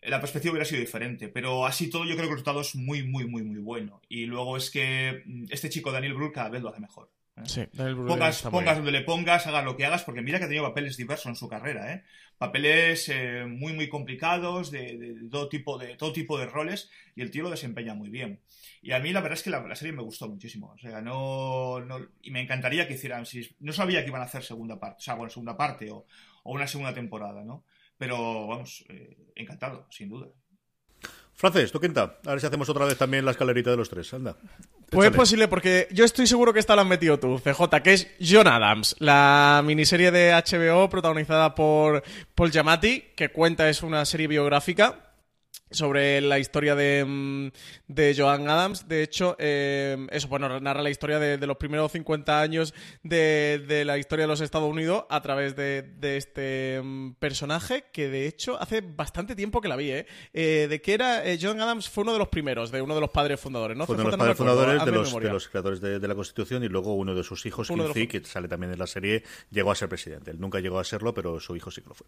eh, la perspectiva hubiera sido diferente. Pero así todo, yo creo que el resultado es muy, muy, muy, muy bueno. Y luego es que mm, este chico, Daniel Brühl, cada vez lo hace mejor. ¿Eh? Sí, Pongas, está muy pongas bien. donde le pongas, hagas lo que hagas, porque mira que ha tenido papeles diversos en su carrera, ¿eh? Papeles eh, muy, muy complicados, de, de- de todo tipo de, todo tipo de roles, y el tío lo desempeña muy bien. Y a mí la verdad es que la, la serie me gustó muchísimo. O sea, no, no- Y me encantaría que hicieran. Si, no sabía que iban a hacer segunda parte, o sea, bueno, segunda parte o, o una segunda temporada, ¿no? Pero vamos, eh, encantado, sin duda. Frances, tu quinta. A ver si hacemos otra vez también la escalerita de los tres. Anda. Pues es posible, porque yo estoy seguro que esta la has metido tú, CJ, que es John Adams, la miniserie de HBO protagonizada por Paul Giamatti, que cuenta, es una serie biográfica sobre la historia de, mm, de Joan Adams. De hecho, eh, eso, bueno, narra la historia de, de los primeros 50 años de, de la historia de los Estados Unidos a través de, de este mm, personaje que, de hecho, hace bastante tiempo que la vi, ¿eh? Eh, de que era, eh, John Adams fue uno de los primeros, de uno de los padres fundadores, ¿no? Fue uno de los no padres acuerdo, fundadores de los, memoria. de los creadores de, la Constitución y luego uno de sus hijos, los- Quincy, que sale también en la serie, llegó a ser presidente. Él nunca llegó a serlo, pero su hijo sí que lo fue.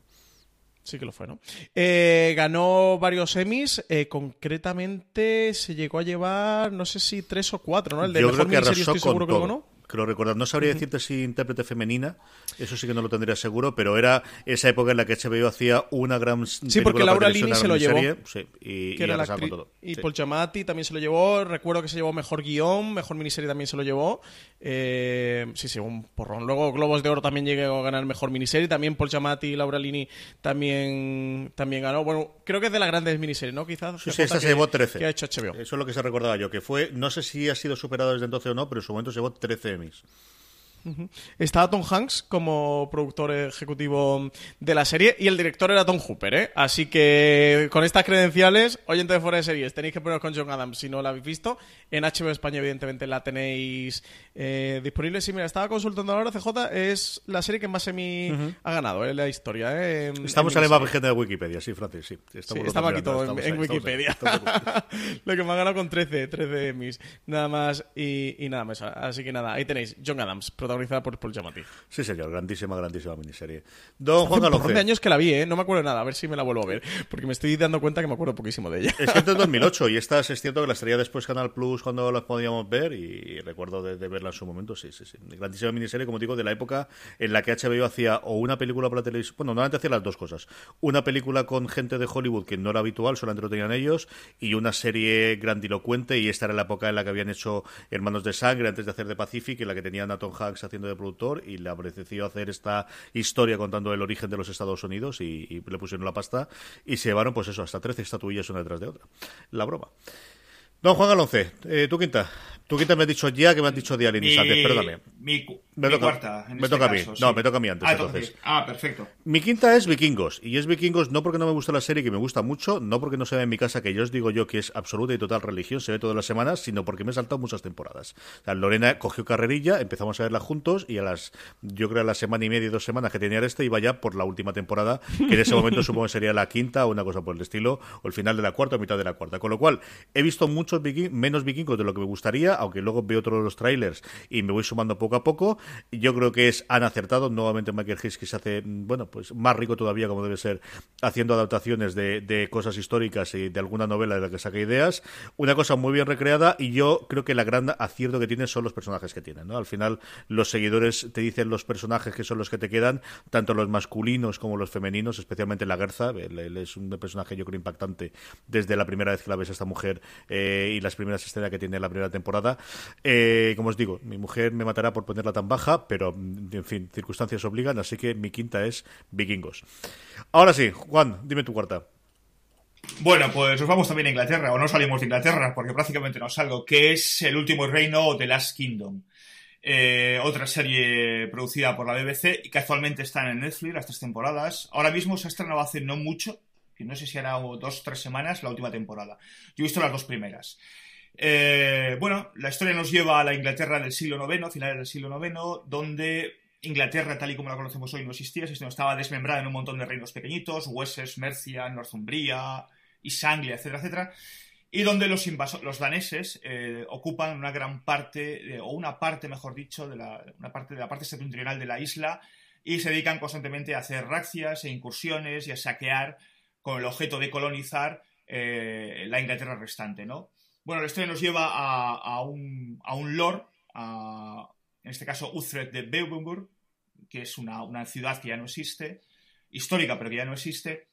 Sí que lo fue, ¿no? Eh, ganó varios Emmys, eh, concretamente se llegó a llevar, no sé si tres o cuatro, ¿no? El de Yo mejor creo que miniserie estoy seguro que lo ganó. Creo recordar. No sabría decirte si intérprete femenina, eso sí que no lo tendría seguro, pero era esa época en la que HBO hacía una gran. Sí, porque Laura Lini se lo llevó. Sí, y, que y era la todo. Y Sí. Paul Giamatti también se lo llevó. Recuerdo que se llevó mejor guion, mejor miniserie también se lo llevó. Eh, sí, sí, un porrón. Luego Globos de Oro también llegó a ganar mejor miniserie. También Paul Giamatti y Laura Lini también, también ganó. Bueno, creo que es de las grandes miniseries, ¿no? Quizás. Sí, esta se llevó 13. Que ha hecho HBO. Eso es lo que se recordaba yo, que fue, no sé si ha sido superado desde entonces o no, pero en su momento se llevó 13 Emmys. Estaba Tom Hanks como productor ejecutivo de la serie y el director era Tom Hooper, ¿eh? Así que con estas credenciales, oyente de fuera de series, tenéis que poneros con John Adams si no la habéis visto. En HBO España, evidentemente, la tenéis eh, disponible. Sí, mira, estaba consultando ahora, CJ, es la serie que más semi Ujú. ha ganado en la historia, ¿eh? En- Estamos en en la página de Wikipedia, sí, Francis, sí. Sí, Estamos estaba aquí todo en, estamos en ahí, Wikipedia. Lo que me ha ganado con 13, 13 Emmys. Nada más y, y nada más. Así que nada, ahí tenéis John Adams, protagonizada por Paul Giamatti. Sí, señor, grandísima, grandísima miniserie. Don Juan Hace Galonce. años que la vi, ¿eh? No me acuerdo nada. A ver si me la vuelvo a ver. Porque me estoy dando cuenta que me acuerdo poquísimo de ella. Es que es del 2008 y estas es cierto que las traía después Canal Plus cuando las podíamos ver y recuerdo de, de verla en su momento, sí, sí, sí. Grandísima miniserie, como digo, de la época en la que HBO hacía o una película para la televisión, bueno, normalmente hacía las dos cosas. Una película con gente de Hollywood que no era habitual, solamente lo tenían ellos, y una serie grandilocuente y esta era la época en la que habían hecho Hermanos de Sangre antes de hacer The Pacific, en la que tenían a Tom Hanks haciendo de productor y le apeteció hacer esta historia contando el origen de los Estados Unidos y, le pusieron la pasta y se llevaron pues eso, hasta 13 estatuillas una detrás de otra. La broma. Don Juan Galonce, eh, tu quinta. Tu quinta me has dicho ya que me has dicho de antes, perdóname. Mi, Me mi toca- cuarta. En me este toca a mí. No, me toca a mí antes, Ah, entonces. Ah, perfecto. Mi quinta es Vikingos, y es Vikingos no porque no me gusta la serie, que me gusta mucho, no porque no se ve en mi casa, que yo os digo yo que es absoluta y total religión, se ve todas las semanas, sino porque me he saltado muchas temporadas. O sea, Lorena cogió carrerilla, empezamos a verla juntos, y a las, yo creo a la semana y media, dos semanas que tenía este, iba ya por la última temporada, que en ese momento supongo que sería la quinta o una cosa por el estilo, o el final de la cuarta o mitad de la cuarta. Con lo cual, he visto muchos viking- menos vikingos de lo que me gustaría, aunque luego veo otros de los trailers y me voy sumando poco a poco. Yo creo que es han acertado. Nuevamente Michael Hayes que se hace, mm, bueno, pues más rico todavía como debe ser, haciendo adaptaciones de, cosas históricas y de alguna novela de la que saca ideas. Una cosa muy bien recreada y yo creo que la gran acierto que tiene son los personajes que tienen. Al final los seguidores te dicen los personajes que son los que te quedan, tanto los masculinos como los femeninos, especialmente la Gerza. Él es un personaje yo creo impactante desde la primera vez que la ves a esta mujer eh, y las primeras escenas que tiene en la primera temporada. Eh, como os digo, mi mujer me matará por ponerla tan baja, pero mm, en fin, circunstancias obligan, así que mi quinta es Vikingos. Ahora sí, Juan, dime tu cuarta. Bueno, pues nos vamos también a Inglaterra, o no salimos de Inglaterra, porque prácticamente no salgo, que es El último reino The Last Kingdom. Eh, otra serie producida por la BBC y que actualmente está en Netflix, las tres temporadas. Ahora mismo se ha estrenado hace no mucho, que no sé si hará dos o tres semanas, la última temporada. Yo he visto las dos primeras. Eh, bueno, la historia nos lleva a la Inglaterra del siglo IX, finales del siglo IX, donde Inglaterra, tal y como la conocemos hoy, no existía, sino estaba desmembrada en un montón de reinos pequeñitos, Wessex, Mercia, Northumbria, East Anglia, etcétera, etcétera, y donde los, los daneses eh, ocupan una gran parte, eh, o una parte, mejor dicho, de la, una parte de la parte septentrional de la isla, y se dedican constantemente a hacer razias e incursiones y a saquear con el objeto de colonizar la Inglaterra restante, ¿no? Bueno, la historia nos lleva a, a un, a un lord, en este caso Utrecht de Beubenburg, que es una, una ciudad que ya no existe, histórica pero que ya no existe,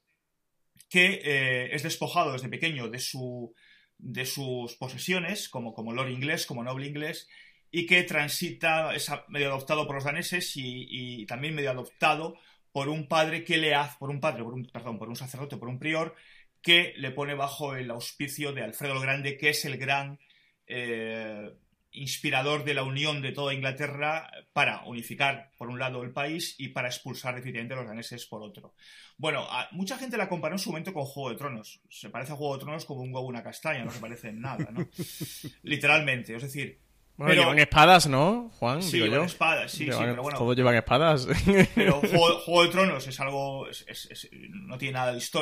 que eh, es despojado desde pequeño de, su, de sus posesiones, como, como lord inglés, como noble inglés, y que transita, es medio adoptado por los daneses y, y también medio adoptado por un padre que le hace, por un padre, por un, perdón, por un sacerdote, por un prior, que le pone bajo el auspicio de Alfredo el Grande, que es el gran eh, inspirador de la unión de toda Inglaterra para unificar por un lado el país y para expulsar definitivamente a los daneses por otro. Bueno, a- mucha gente la comparó en su momento con Juego de Tronos. Se parece a Juego de Tronos como un huevo una castaña, no se parece en nada, ¿no? Literalmente, es decir... Bueno, pero- llevan espadas, ¿no, Juan? Sí, llevan yo. espadas, sí, sí, pero bueno. Todos llevan espadas. Pero Juego, Juego de Tronos es algo... es- es- es- no tiene nada de historia.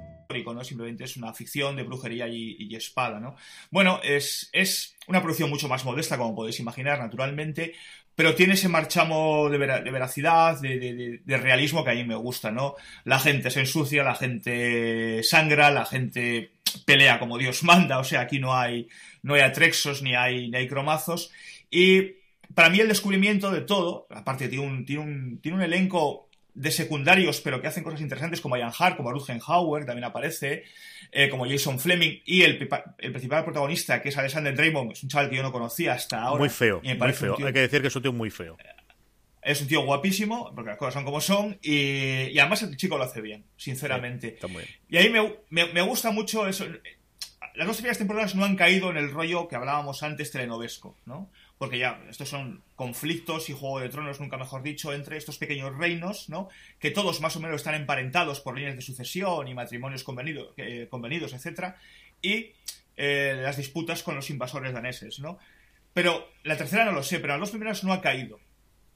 Simplemente es una ficción de brujería y, espada, ¿no? Bueno, es, es, una producción mucho más modesta, como podéis imaginar, naturalmente, pero tiene ese marchamo de, vera, de veracidad, de, realismo que a mí me gusta, ¿no? La gente se ensucia, la gente sangra, la gente pelea como Dios manda, o sea, aquí no hay, no hay atrexos ni hay, ni hay cromazos, y para mí el descubrimiento de todo, aparte tiene un, tiene un, tiene un elenco de secundarios, pero que hacen cosas interesantes, como Ian Hart, como Hauer, también aparece, eh, como Jason Fleming, y el, el, principal protagonista, que es Alexander Draymond, es un chaval que yo no conocía hasta ahora. Muy feo, muy feo. Tío, Hay que decir que es un tío muy feo. Es un tío guapísimo, porque las cosas son como son, y, y además el chico lo hace bien, sinceramente. Sí, está muy bien. Y ahí me, me, me gusta mucho eso. Las dos primeras temporadas no han caído en el rollo que hablábamos antes telenovesco, ¿no? Porque ya estos son conflictos y Juego de Tronos, nunca mejor dicho, entre estos pequeños reinos, ¿no? Que todos más o menos están emparentados por líneas de sucesión y matrimonios convenido, eh, convenidos, etcétera, y eh, las disputas con los invasores daneses, ¿no? Pero la tercera no lo sé, pero las dos primeras no ha caído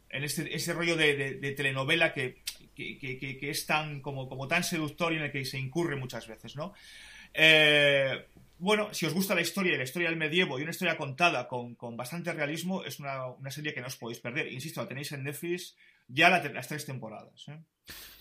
en este, rollo de, telenovela que, que, que, que, es tan como, como tan seductor y en el que se incurre muchas veces, ¿no? Eh, bueno, si os gusta la historia y la historia del medievo y una historia contada con, con bastante realismo, es una, una, serie que no os podéis perder. Insisto, la tenéis en Netflix ya la, las tres temporadas. ¿eh?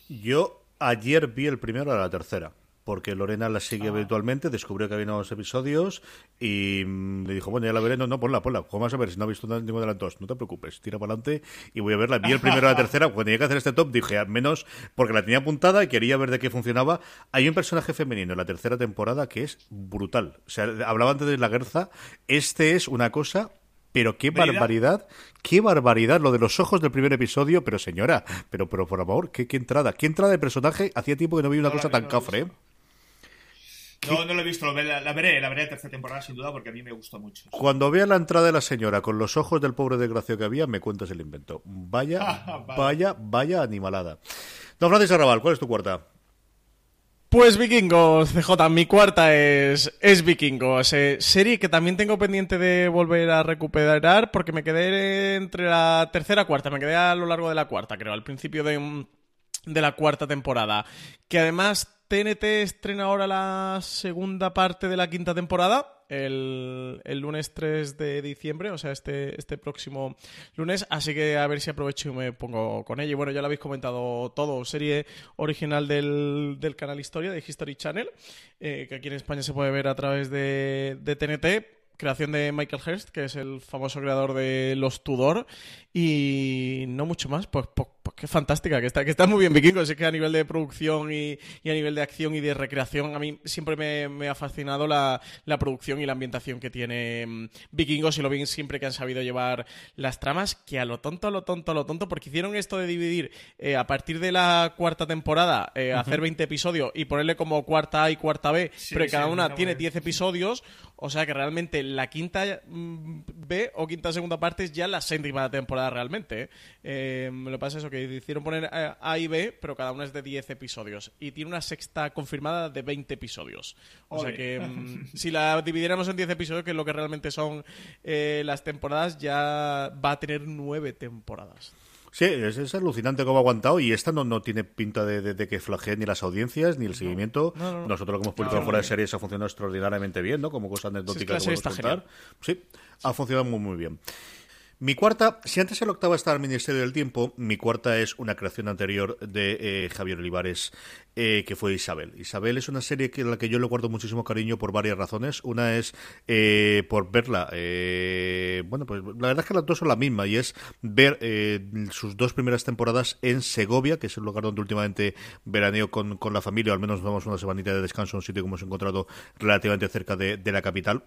Yo ayer vi el primero de la tercera porque Lorena la sigue ah. virtualmente, descubrió que había nuevos episodios y mm, le dijo, bueno, ya la veré, no, no, ponla, ponla, vamos a ver, si no ha visto ninguno de las dos, no te preocupes, tira para adelante y voy a verla. Vi el primero y la tercera, cuando tenía que hacer este top dije, al menos, porque la tenía apuntada y quería ver de qué funcionaba, hay un personaje femenino en la tercera temporada que es brutal. O sea, hablaba antes de la Guerza, este es una cosa pero qué barbaridad, qué barbaridad lo de los ojos del primer episodio, pero señora, pero, pero por favor, qué, qué entrada, qué entrada de personaje, hacía tiempo que no vi una no, cosa tan cafre. No, no lo he visto, la, la, veré, la veré tercera temporada sin duda porque a mí me gustó mucho. Cuando vea la entrada de la señora con los ojos del pobre desgraciado que había, me cuentas el invento. Vaya, vale. vaya, vaya animalada. Don Francisco Arrabal, ¿cuál es tu cuarta? Pues Vikingos, CJ, mi cuarta es, es Vikingos. Eh, serie que también tengo pendiente de volver a recuperar porque me quedé entre la tercera y cuarta, me quedé a lo largo de la cuarta, creo, al principio de, de la cuarta temporada. Que además TNT estrena ahora la segunda parte de la quinta temporada. El, el, lunes 3 de diciembre, o sea, este, este próximo lunes. Así que a ver si aprovecho y me pongo con ella. Y bueno, ya lo habéis comentado todo. Serie original del, del canal Historia, de History Channel, eh, que aquí en España se puede ver a través de, de TNT creación de Michael Hurst, que es el famoso creador de Los Tudor, y no mucho más, pues, pues, pues qué fantástica, que está, que está muy bien Vikingos, es que a nivel de producción y, y, a nivel de acción y de recreación, a mí siempre me, me ha fascinado la, la, producción y la ambientación que tiene um, Vikingos y lo bien siempre que han sabido llevar las tramas, que a lo tonto, a lo tonto, a lo tonto, porque hicieron esto de dividir eh, a partir de la cuarta temporada, eh, uh -huh. hacer 20 episodios y ponerle como cuarta A y cuarta B, sí, pero sí, cada una tiene 10 episodios, o sea que realmente la quinta B o quinta segunda parte es ya la séptima temporada realmente. ¿eh? Eh, lo que pasa es eso, que hicieron poner A y B, pero cada una es de 10 episodios. Y tiene una sexta confirmada de 20 episodios. O Oye. sea que um, si la dividiéramos en 10 episodios, que es lo que realmente son eh, las temporadas, ya va a tener 9 temporadas. Sí, es, es, alucinante cómo ha aguantado y esta no, no tiene pinta de, de, de que flagee ni las audiencias ni el seguimiento. No, no, no. Nosotros lo que hemos publicado fuera de series ha funcionado extraordinariamente bien, ¿no? Como cosa anecdótica sí, es que que contar. Sí, ha funcionado muy, muy bien. Mi cuarta, si antes el octavo estaba el Ministerio del Tiempo, mi cuarta es una creación anterior de eh, Javier Olivares, eh, que fue Isabel. Isabel es una serie que, la que yo le guardo muchísimo cariño por varias razones. Una es eh, por verla, eh, bueno, pues la verdad es que las dos son la misma, y es ver sus dos primeras temporadas en Segovia, que es el lugar donde últimamente veraneo con, con la familia, o al menos vamos una semanita de descanso, un sitio que hemos encontrado relativamente cerca de, de la capital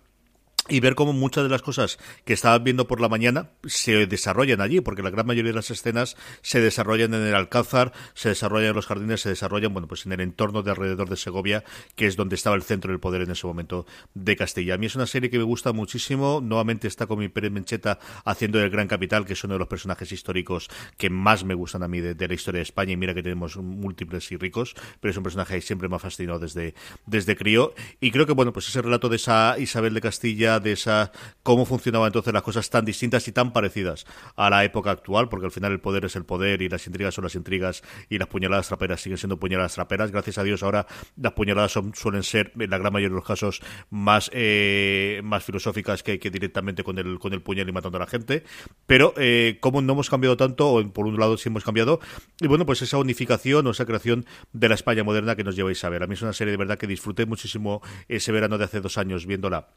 y ver cómo muchas de las cosas que estaban viendo por la mañana se desarrollan allí, porque la gran mayoría de las escenas se desarrollan en el Alcázar, se desarrollan en los jardines, se desarrollan, bueno, pues en el entorno de alrededor de Segovia, que es donde estaba el centro del poder en ese momento de Castilla. A mí es una serie que me gusta muchísimo, nuevamente está con mi Pérez Mencheta haciendo el Gran Capital, que es uno de los personajes históricos que más me gustan a mí de, la historia de España, y mira que tenemos múltiples y ricos, pero es un personaje que siempre me ha fascinado desde, desde crío, y creo que, bueno, pues ese relato de esa Isabel de Castilla, de esa cómo funcionaban entonces las cosas tan distintas y tan parecidas a la época actual, porque al final el poder es el poder y las intrigas son las intrigas y las puñaladas traperas siguen siendo puñaladas traperas. Gracias a Dios ahora las puñaladas suelen ser en la gran mayoría de los casos más eh, más filosóficas que, directamente con el con el puñal y matando a la gente. Pero eh, cómo no hemos cambiado tanto, o por un lado sí hemos cambiado, y bueno, pues esa unificación o esa creación de la España moderna que nos lleváis a ver. A mí es una serie de verdad que disfruté muchísimo ese verano de hace dos años viéndola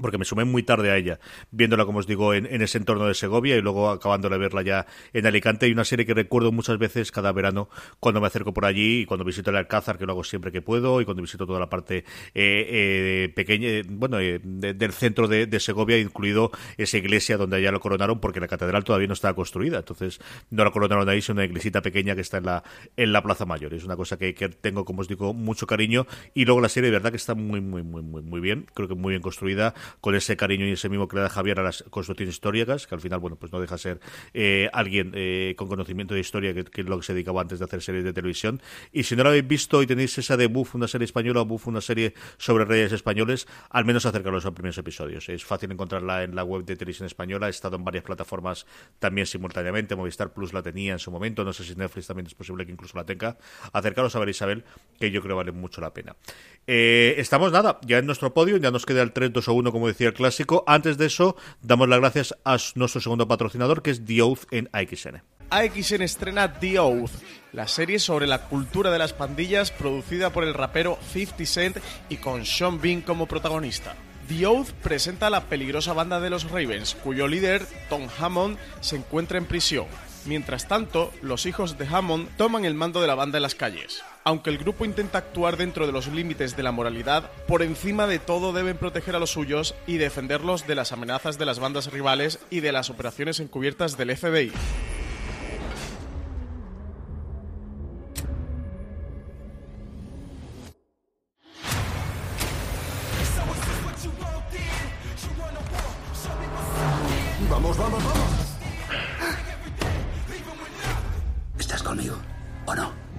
porque me sumé muy tarde a ella, viéndola, como os digo, en, ese entorno de Segovia y luego acabando de verla ya en Alicante. Y una serie que recuerdo muchas veces cada verano cuando me acerco por allí y cuando visito el Alcázar, que lo hago siempre que puedo, y cuando visito toda la parte eh, eh, pequeña, bueno, eh, del centro de, Segovia, incluido esa iglesia donde allá lo coronaron, porque la catedral todavía no estaba construida. Entonces, no la coronaron ahí, sino una iglesita pequeña que está en la, en la Plaza Mayor. Es una cosa que, que tengo, como os digo, mucho cariño. Y luego la serie, de verdad, que está muy, muy, muy, muy, muy bien. Creo que muy bien construida con ese cariño y ese mismo que le da Javier a las construcciones históricas, que al final, bueno, pues no deja ser eh, alguien eh, con conocimiento de historia, que, es lo que se dedicaba antes de hacer series de televisión. Y si no lo habéis visto y tenéis esa de Buff, una serie española, Buff, una serie sobre reyes españoles, al menos acercaros a los primeros episodios. Es fácil encontrarla en la web de televisión española, ha estado en varias plataformas también simultáneamente, Movistar Plus la tenía en su momento, no sé si Netflix también es posible que incluso la tenga. Acercaros a ver Isabel, que yo creo vale mucho la pena. Eh, estamos nada, ya en nuestro podio, ya nos queda el 3, 2 o 1, como decía el clásico. Antes de eso, damos las gracias a nuestro segundo patrocinador, que es The Oath en AXN. AXN estrena The Oath, la serie sobre la cultura de las pandillas producida por el rapero 50 Cent y con Sean Bean como protagonista. The Oath presenta a la peligrosa banda de los Ravens, cuyo líder, Tom Hammond, se encuentra en prisión. Mientras tanto, los hijos de Hammond toman el mando de la banda en las calles. Aunque el grupo intenta actuar dentro de los límites de la moralidad, por encima de todo deben proteger a los suyos y defenderlos de las amenazas de las bandas rivales y de las operaciones encubiertas del FBI.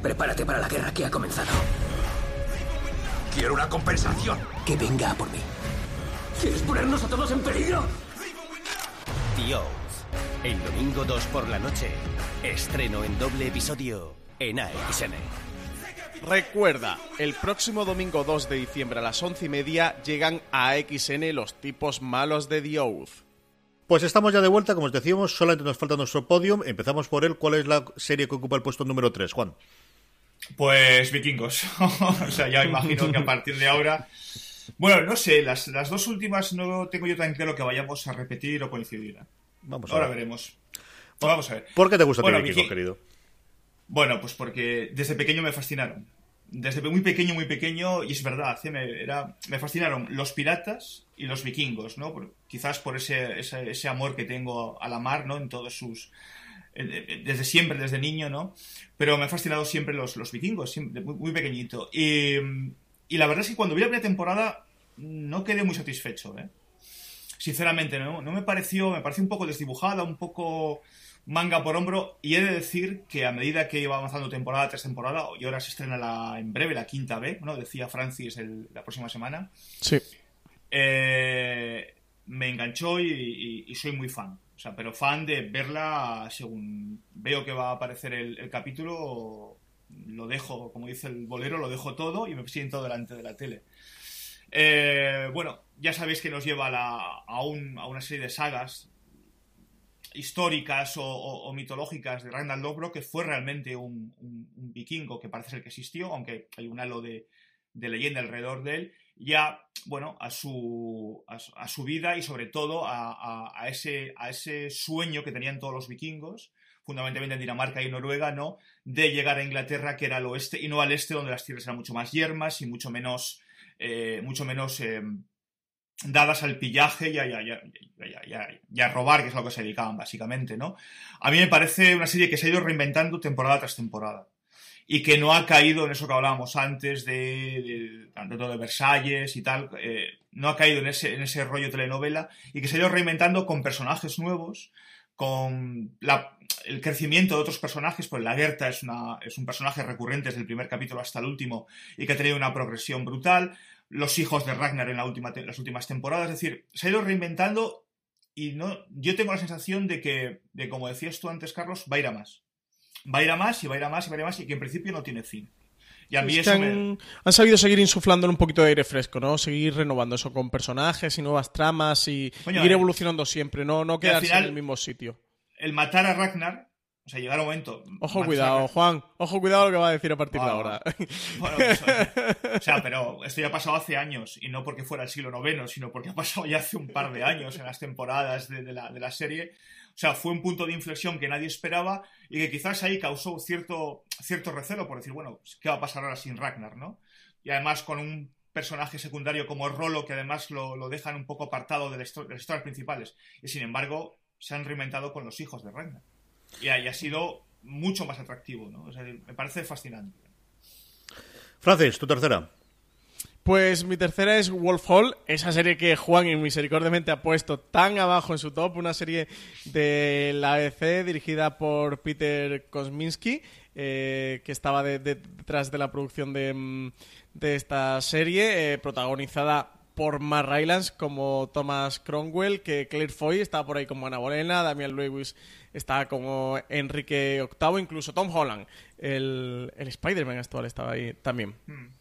Prepárate para la guerra que ha comenzado. Quiero una compensación. Que venga por mí. ¿Quieres ponernos a todos en peligro? Dios. El domingo 2 por la noche. Estreno en doble episodio en AXN. Recuerda, el próximo domingo 2 de diciembre a las 11 y media llegan a AXN los tipos malos de The Oath. Pues estamos ya de vuelta, como os decíamos, solamente nos falta nuestro podium. Empezamos por él. ¿Cuál es la serie que ocupa el puesto número 3, Juan? Pues vikingos. o sea, ya imagino que a partir de ahora. Bueno, no sé, las, las dos últimas no tengo yo tan claro que vayamos a repetir o coincidir. Vamos a ahora veremos. Pues vamos a ver. ¿Por qué te gusta bueno, vikingos, querido? Bueno, pues porque desde pequeño me fascinaron. Desde muy pequeño, muy pequeño, y es verdad, me, era, me fascinaron los piratas y los vikingos, ¿no? quizás por ese, ese, ese amor que tengo a la mar, ¿no? En todos sus, eh, eh, desde siempre, desde niño, ¿no? Pero me han fascinado siempre los, los vikingos, siempre, muy, pequeñito. Y, y, la verdad es que cuando vi la primera temporada no quedé muy satisfecho, ¿eh? Sinceramente, ¿no? No me pareció, me pareció un poco desdibujada, un poco manga por hombro, y he de decir que a medida que iba avanzando temporada tras temporada, y ahora se estrena la, en breve la quinta B, ¿no? Decía Francis la próxima semana. Sí. Eh, me enganchó y, soy muy fan. O sea, pero fan de verla según veo que va a aparecer el, capítulo, lo dejo, como dice el bolero, lo dejo todo y me siento delante de la tele. Eh, bueno, ya sabéis que nos lleva a, una serie de sagas históricas o, mitológicas de Randall Lobro, que fue realmente un, vikingo que parece ser que existió, aunque hay un halo de leyenda alrededor de él, ya, bueno, a su, a, su vida y sobre todo a, a, ese, a ese sueño que tenían todos los vikingos, fundamentalmente en Dinamarca y Noruega, ¿no? De llegar a Inglaterra, que era al oeste, y no al este, donde las tierras eran mucho más yermas y mucho menos, eh, mucho menos, eh, dadas al pillaje y a, y, a, robar, que es a lo que se dedicaban básicamente, ¿no? A mí me parece una serie que se ha ido reinventando temporada tras temporada y que no ha caído en eso que hablábamos antes de, tanto de Versalles y tal, eh, no ha caído en ese, en ese rollo telenovela y que se ha ido reinventando con personajes nuevos, con el crecimiento de otros personajes, pues la Gerta es, una, es un personaje recurrente desde el primer capítulo hasta el último y que ha tenido una progresión brutal, los hijos de Ragnar en la última, las últimas temporadas, es decir, se ha ido reinventando y no, yo tengo la sensación de que, de como decías tú antes, Carlos, va a ir a más va a ir a más y va a ir a más y va a ir a más y que en principio no tiene fin. Y a mí eso han, han, sabido seguir insuflando un poquito de aire fresco, ¿no? Seguir renovando eso con personajes y nuevas tramas y, ir evolucionando siempre, no, no quedarse en el mismo sitio. El matar a Ragnar, o sea, llegar un momento. Ojo, cuidado, Juan. Ojo, cuidado lo que va a decir a partir de ahora. Bueno, pues, o sea, pero esto ya ha pasado hace años y no porque fuera el siglo IX, sino porque ha pasado ya hace un par de años en las temporadas de, la, de la serie. O sea, fue un punto de inflexión que nadie esperaba y que quizás ahí causó cierto, cierto recelo por decir, bueno, ¿qué va a pasar ahora sin Ragnar, no? Y además con un personaje secundario como Rolo, que además lo, dejan un poco apartado de, las historias principales. Y sin embargo, se han reinventado con los hijos de Ragnar. Y ahí ha sido mucho más atractivo, ¿no? Me parece fascinante. Francis, tu tercera. Pues mi tercera es Wolf Hall, esa serie que Juan misericordiamente ha puesto tan abajo en su top, una serie de la ABC dirigida por Peter Kosminski, eh, que estaba detrás de la producción de, mm, esta serie, eh, protagonizada por Mark Rylance como Thomas Cromwell, que Claire Foy estaba por ahí como Ana Bolena, Damian Lewis estaba como Enrique VIII, incluso Tom Holland, el, el Spider-Man actual estaba ahí también. Hmm.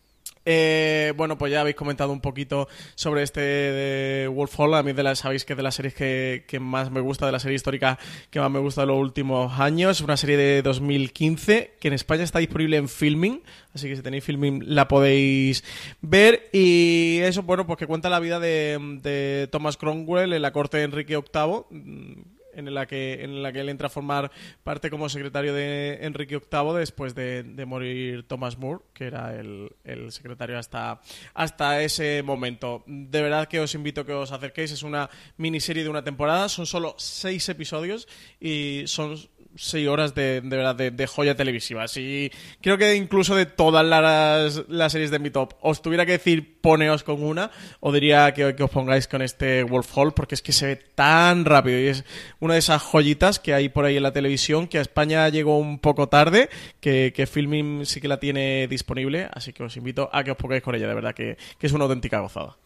Eh, bueno, pues ya habéis comentado un poquito sobre este de Wolf Hall. A mí de la, sabéis que es de las series que, más me gusta, de la serie histórica que más me gusta de los últimos años. Una serie de 2015 que en España está disponible en Filming, así que si tenéis Filming la podéis ver. Y eso, bueno, pues que cuenta la vida de, de Thomas Cromwell en la corte de Enrique VIII en la que en la que él entra a formar parte como secretario de Enrique VIII después de, morir Thomas Moore, que era el, el, secretario hasta, hasta ese momento. De verdad que os invito a que os acerquéis. Es una miniserie de una temporada, son solo seis episodios y son seis horas de, de verdad de, joya televisiva. Y creo que incluso de todas las, las, series de mi top, os tuviera que decir poneos con una, o diría que, que, os pongáis con este Wolf Hall, porque es que se ve tan rápido y es una de esas joyitas que hay por ahí en la televisión, que a España llegó un poco tarde, que, que Filming sí que la tiene disponible, así que os invito a que os pongáis con ella, de verdad que, que es una auténtica gozada.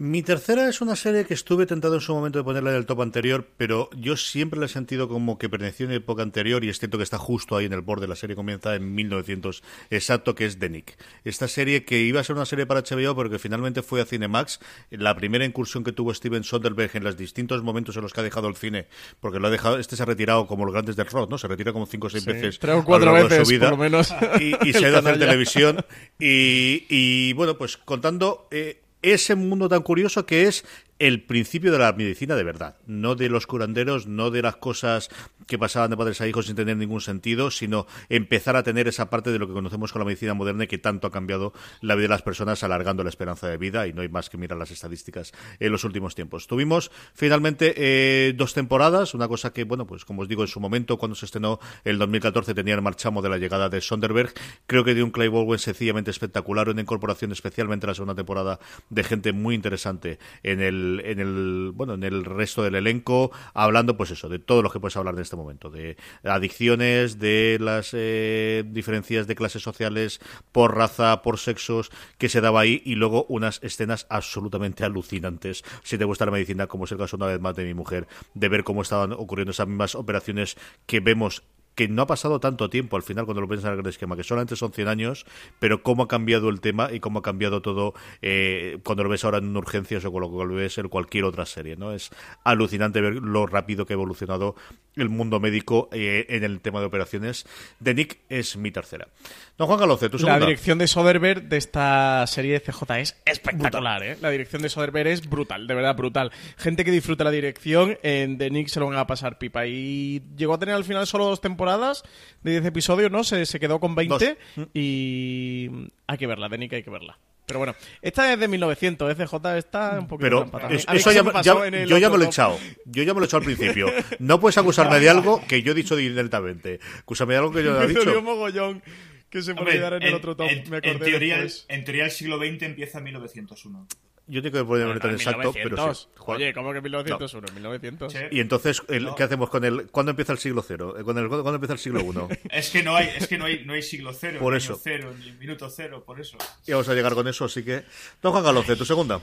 Mi tercera es una serie que estuve tentado en su momento de ponerla en el top anterior, pero yo siempre la he sentido como que perteneció en época anterior y es cierto que está justo ahí en el borde. La serie comienza en 1900 exacto, que es The Nick. Esta serie que iba a ser una serie para HBO, pero que finalmente fue a Cinemax. La primera incursión que tuvo Steven Soderbergh en los distintos momentos en los que ha dejado el cine, porque lo ha dejado, este se ha retirado como los grandes del rock, ¿no? Se retira como cinco o seis veces. Tres o cuatro veces, por lo menos. Y, se ha ido a hacer televisión. Y, bueno, pues contando. Eh, ese mundo tan curioso que es el principio de la medicina de verdad, no de los curanderos, no de las cosas que pasaban de padres a hijos sin tener ningún sentido, sino empezar a tener esa parte de lo que conocemos con la medicina moderna que tanto ha cambiado la vida de las personas, alargando la esperanza de vida, y no hay más que mirar las estadísticas en los últimos tiempos. Tuvimos finalmente eh, dos temporadas, una cosa que, bueno, pues como os digo, en su momento, cuando se estrenó el 2014, tenía el marchamo de la llegada de Sonderberg, creo que dio un Clay Baldwin sencillamente espectacular, una incorporación especialmente en la segunda temporada de gente muy interesante en el en el bueno en el resto del elenco hablando pues eso de todo lo que puedes hablar en este momento de adicciones de las eh, diferencias de clases sociales por raza por sexos que se daba ahí y luego unas escenas absolutamente alucinantes. Si te gusta la medicina como es el caso una vez más de mi mujer de ver cómo estaban ocurriendo esas mismas operaciones que vemos que no ha pasado tanto tiempo al final cuando lo piensas en el esquema, que solamente son 100 años, pero cómo ha cambiado el tema y cómo ha cambiado todo eh, cuando lo ves ahora en urgencias o cuando lo ves en cualquier otra serie. no Es alucinante ver lo rápido que ha evolucionado el mundo médico eh, en el tema de operaciones. De Nick es mi tercera. Don Juan Galoce, tu segunda. La dirección de Soderbergh de esta serie de CJ es espectacular. ¿eh? La dirección de Soderbergh es brutal, de verdad brutal. Gente que disfruta la dirección, en The Nick se lo van a pasar pipa. Y llegó a tener al final solo dos temporadas de 10 episodios, ¿no? Se, se quedó con 20 y hay que verla, Denica hay que verla. Pero bueno, esta es de 1900, FJ está un poquito Pero trampa es- eso ya, me ya- en yo ya me lo he echado. Yo ya me lo he echado al principio. No puedes acusarme de algo que yo he dicho directamente. Acúsame de algo que yo no he Me dicho. mogollón que se me Hombre, olvidara en el otro top. en- me acordé en teoría, en teoría el siglo XX empieza en 1901. Yo tengo que ponerme Bueno, tan en exacto, pero 1900. sí. Juan- Oye, ¿cómo que 1901? 1900. Y entonces, el- No. ¿qué hacemos con el. ¿Cuándo empieza el siglo cero? Eh, ¿Cuándo, ¿cuándo empieza el siglo uno? Es que no hay, es que no hay, no hay siglo cero, Por ni eso. año cero, ni minuto cero, por eso. Y vamos a llegar con eso, así que. Don Juan Galoce, tu segunda.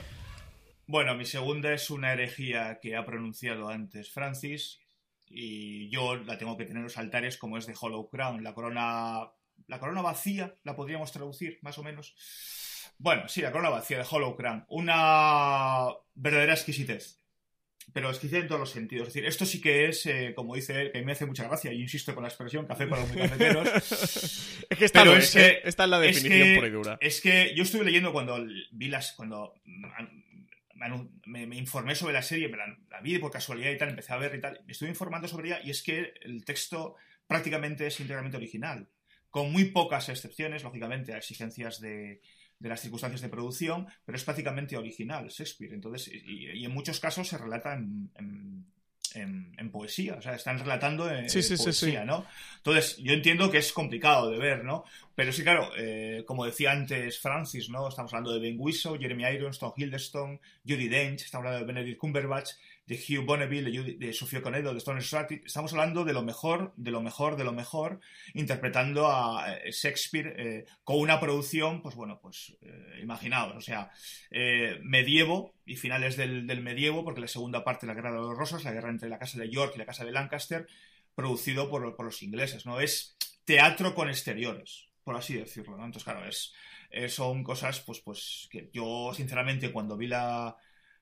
Bueno, mi segunda es una herejía que ha pronunciado antes Francis y yo la tengo que tener en los altares como es de Hollow Crown, la corona, la corona vacía, la podríamos traducir más o menos. Bueno, sí, la corona vacía de Hollow Crown, una verdadera exquisitez. Pero exquisitez en todos los sentidos. Es decir, esto sí que es, eh, como dice él, que a mí me hace mucha gracia, y insisto con la expresión café para los muy cafeteros. Es que Pero lo es, ¿eh? Esta es la es definición que- pura y dura. Es que yo estuve leyendo cuando vi las. cuando me- me informé sobre la serie, me la, la vi por casualidad y tal, empecé a ver y tal. Me estuve informando sobre ella y es que el texto prácticamente es íntegramente original. Con muy pocas excepciones, lógicamente, a exigencias de, de las circunstancias de producción, pero es prácticamente original Shakespeare. Entonces, y, y en muchos casos se relata en, en- en- en poesía, o sea, están relatando en Sí, sí, sí, poesía, sí. ¿no? Entonces, yo entiendo que es complicado de ver, ¿no? Pero sí, claro, eh, como decía antes Francis, ¿no? Estamos hablando de Ben Whishaw, Jeremy Irons, Tom Hiddleston, Judy Dench, estamos hablando de Benedict Cumberbatch, de Hugh Bonneville, de, Judy- de Sofía de Stone Stratton. Estamos hablando de lo mejor, de lo mejor, de lo mejor, interpretando a eh, Shakespeare eh, con una producción, pues bueno, pues eh, imaginaos, o sea, eh, medievo y finales del, del medievo, porque la segunda parte de la Guerra de los Rosas, la guerra entre la Casa de York y la Casa de Lancaster, producido por, por los ingleses, ¿no? Es teatro con exteriores, por así decirlo, ¿no? Entonces, claro, es, son cosas, pues, pues, que yo, sinceramente, cuando vi la,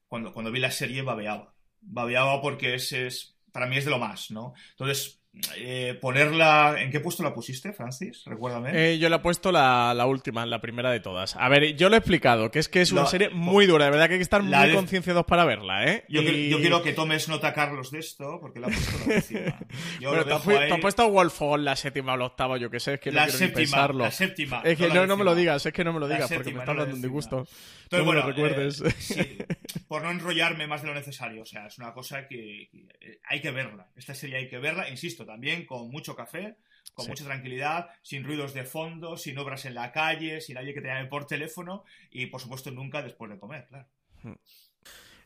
cuando, cuando vi la serie, babeaba. Babeaba porque es, es, para mí es de lo más, ¿no? Entonces, eh, ponerla, ¿en qué puesto la pusiste, Francis? Recuérdame. Eh, yo le he puesto la, la última, la primera de todas. A ver, yo lo he explicado, que es que es una La- serie muy dura, de verdad que hay que estar La muy de- concienciados para verla, ¿eh? Yo, Y- quiero- yo quiero que tomes nota, Carlos, de esto, porque la he puesto la. Yo Pero te has, dejo pu- ahí. te has puesto Wolfon la séptima o la octava, yo que sé, es que La no quiero ni séptima, pensarlo. la séptima, Es que no no, la no me lo digas, es que no me lo La digas, porque me séptima, la dando un disgusto. Entonces, bueno, recuerdes. eh, sí, por no enrollarme más de lo necesario, o sea, es una cosa que, que, eh, hay que verla. Esta serie hay que verla, insisto, también con mucho café, con Sí. mucha tranquilidad, sin ruidos de fondo, sin obras en la calle, sin nadie que te llame por teléfono y, por supuesto, nunca después de comer, claro.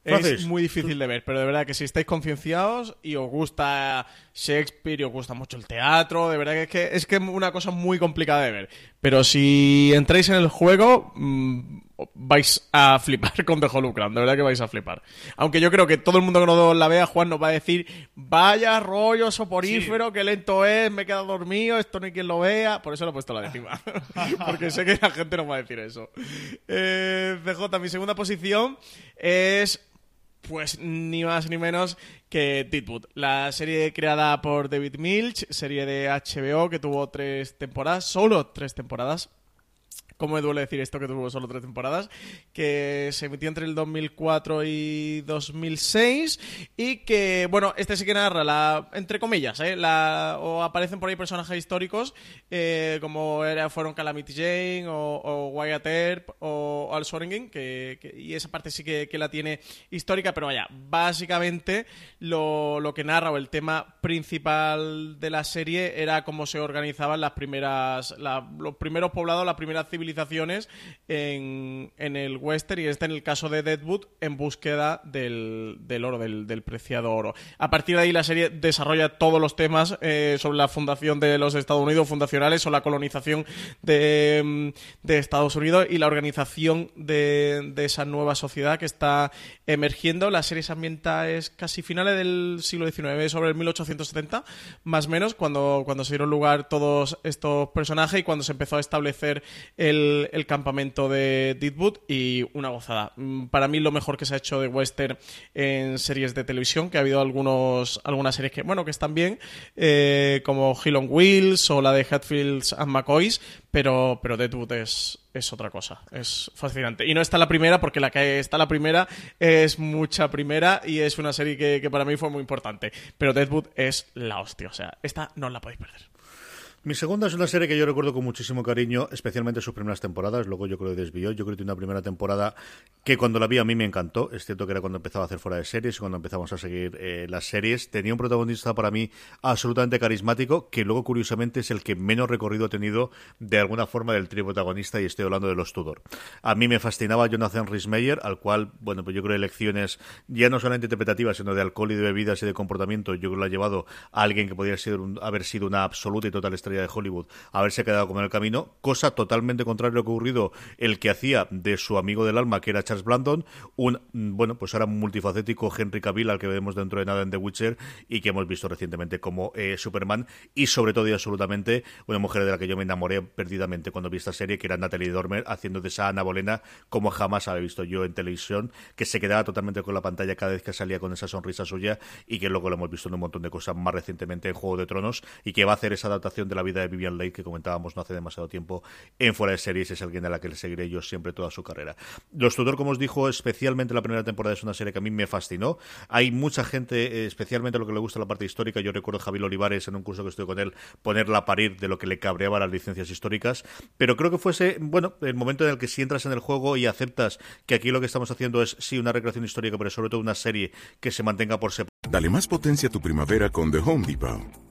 Es muy difícil de ver, pero de verdad que si estáis concienciados y os gusta Shakespeare y os gusta mucho el teatro, de verdad que es que es que es una cosa muy complicada de ver. Pero si entráis en el juego, mm, vais a flipar con The Hollow Crown, de verdad que vais a flipar. Aunque yo creo que todo el mundo que no la vea, Juan nos va a decir, vaya rollo soporífero, qué lento es, me he quedado dormido, esto no hay quien lo vea. Por eso lo he puesto a la décima. Porque sé que la gente nos va a decir eso. Eh, CJ, mi segunda posición es pues ni más ni menos que Deadwood, la serie creada por David Milch, serie de HBO que tuvo tres temporadas, solo tres temporadas. ¿Cómo me duele decir esto que tuvo solo tres temporadas? Que se emitió entre el 2004 y 2006 y que, bueno, este sí que narra, la, entre comillas, ¿eh? o aparecen por ahí personajes históricos eh, como era, fueron Calamity Jane o, Wyatt Earp o Al que- y esa parte sí que, la tiene histórica, pero vaya, básicamente lo, que narra o el tema principal de la serie era cómo se organizaban las primeras, los primeros poblados, las primeras civilizaciones en, en el western y este en el caso de Deadwood en búsqueda del, del oro, del, del preciado oro. A partir de ahí la serie desarrolla todos los temas eh, sobre la fundación de los Estados Unidos fundacionales o la colonización de, mm, de Estados Unidos y la organización de, de esa nueva sociedad que está emergiendo. La serie se ambienta es casi finales del siglo XIX, sobre el 1870, más o menos, cuando, cuando se dieron lugar todos estos personajes y cuando se empezó a establecer el, el campamento de Deadwood y una gozada. Mm, Para mí lo mejor que se ha hecho de western en series de televisión, que ha habido algunos, algunas series que, bueno, que están bien, eh, como Hill on Wheels o la de Hatfields and McCoys, pero, pero Deadwood es, es otra cosa, es fascinante. Y no está la primera, porque la que está la primera es mucha primera y es una serie que, para mí fue muy importante. Pero Deadwood es la hostia, o sea, esta no la podéis perder. Mi segunda es una serie que yo recuerdo con muchísimo cariño, especialmente sus primeras temporadas. Luego yo creo que desvió. Yo creo que tiene una primera temporada que cuando la vi a mí me encantó. Es cierto que era cuando empezaba a hacer fuera de series y cuando empezamos a seguir eh, las series. Tenía un protagonista para mí absolutamente carismático, que luego curiosamente es el que menos recorrido ha tenido de alguna forma del trío protagonista y estoy hablando de los Tudor. A mí me fascinaba Jonathan Rhys-Meyer, al cual, bueno, pues yo creo que lecciones ya no solamente interpretativas, sino de alcohol y de bebidas y de comportamiento, yo creo que lo ha llevado a alguien que podría ser haber sido una absoluta y total estrella de Hollywood haberse quedado como en el camino, cosa totalmente contraria a lo que ha ocurrido el que hacía de su amigo del alma, que era Charles Blandon, un, bueno, pues ahora multifacético Henry Cavill, al que vemos dentro de nada en The Witcher y que hemos visto recientemente como eh, Superman, y sobre todo y absolutamente una mujer de la que yo me enamoré perdidamente cuando vi esta serie, que era Natalie Dormer, haciendo de esa Ana Bolena como jamás había visto yo en televisión, que se quedaba totalmente con la pantalla cada vez que salía con esa sonrisa suya y que luego lo hemos visto en un montón de cosas más recientemente en Juego de Tronos y que va a hacer esa adaptación de la vida de Vivian Leigh que comentábamos no hace demasiado tiempo en Fuera de Series, es alguien a la que le seguiré yo siempre toda su carrera. Los Tudor, como os dijo, especialmente la primera temporada es una serie que a mí me fascinó. Hay mucha gente, eh, especialmente lo que le gusta la parte histórica, yo recuerdo a Javier Olivares en un curso que estuve con él, ponerla a parir de lo que le cabreaba las licencias históricas, pero creo que fuese, bueno, el momento en el que si entras en el juego y aceptas que aquí lo que estamos haciendo es sí una recreación histórica, pero sobre todo una serie que se mantenga por separado. Dale más potencia a tu primavera con The Home Depot.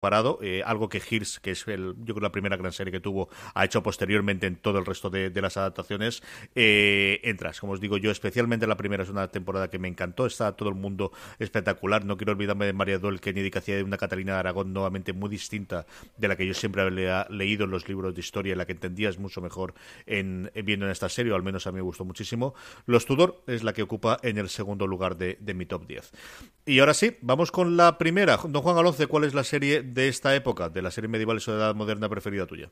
parado, eh, algo que Hears, que es el, yo creo la primera gran serie que tuvo, ha hecho posteriormente en todo el resto de, las adaptaciones, eh, entras. Como os digo yo, especialmente la primera es una temporada que me encantó, está todo el mundo espectacular. No quiero olvidarme de María Dol, que que hacía de una Catalina de Aragón nuevamente muy distinta de la que yo siempre había leído en los libros de historia, la que entendías mucho mejor en, viendo en esta serie, o al menos a mí me gustó muchísimo. Los Tudor es la que ocupa en el segundo lugar de, mi top 10. Y ahora sí, vamos con la primera. Don Juan Alonce, ¿cuál es la serie de esta época, de la serie medieval o de edad moderna preferida tuya?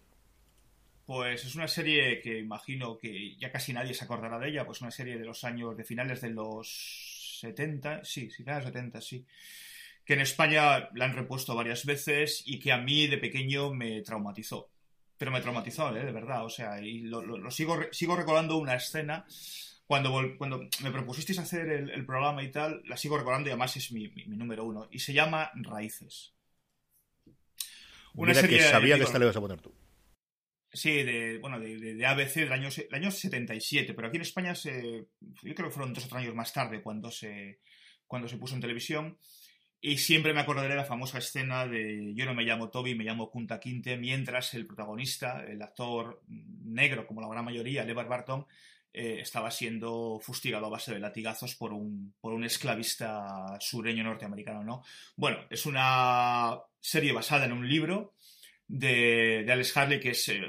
Pues es una serie que imagino que ya casi nadie se acordará de ella, pues una serie de los años, de finales de los 70, sí, finales de los 70, sí, que en España la han repuesto varias veces y que a mí de pequeño me traumatizó. Pero me traumatizó, ¿eh? de verdad, o sea, y lo, sigo, sigo recordando una escena cuando, me propusisteis hacer el, programa y tal, la sigo recordando y además es mi, número uno. Y se llama Raíces. Una serie que sabía que esta le ibas a poner tú. Sí, de, bueno, de, ABC del año, del año 77, pero aquí en España se, yo creo que fueron dos o tres años más tarde cuando se, cuando se puso en televisión. Y siempre me acordaré de la famosa escena de yo no me llamo Toby, me llamo Kunta Quinte, mientras el protagonista, el actor negro, como la gran mayoría, Levar Barton, eh, estaba siendo fustigado a base de latigazos por un, por un esclavista sureño norteamericano, ¿no? Bueno, es una serie basada en un libro de, Alex Harley que es eh,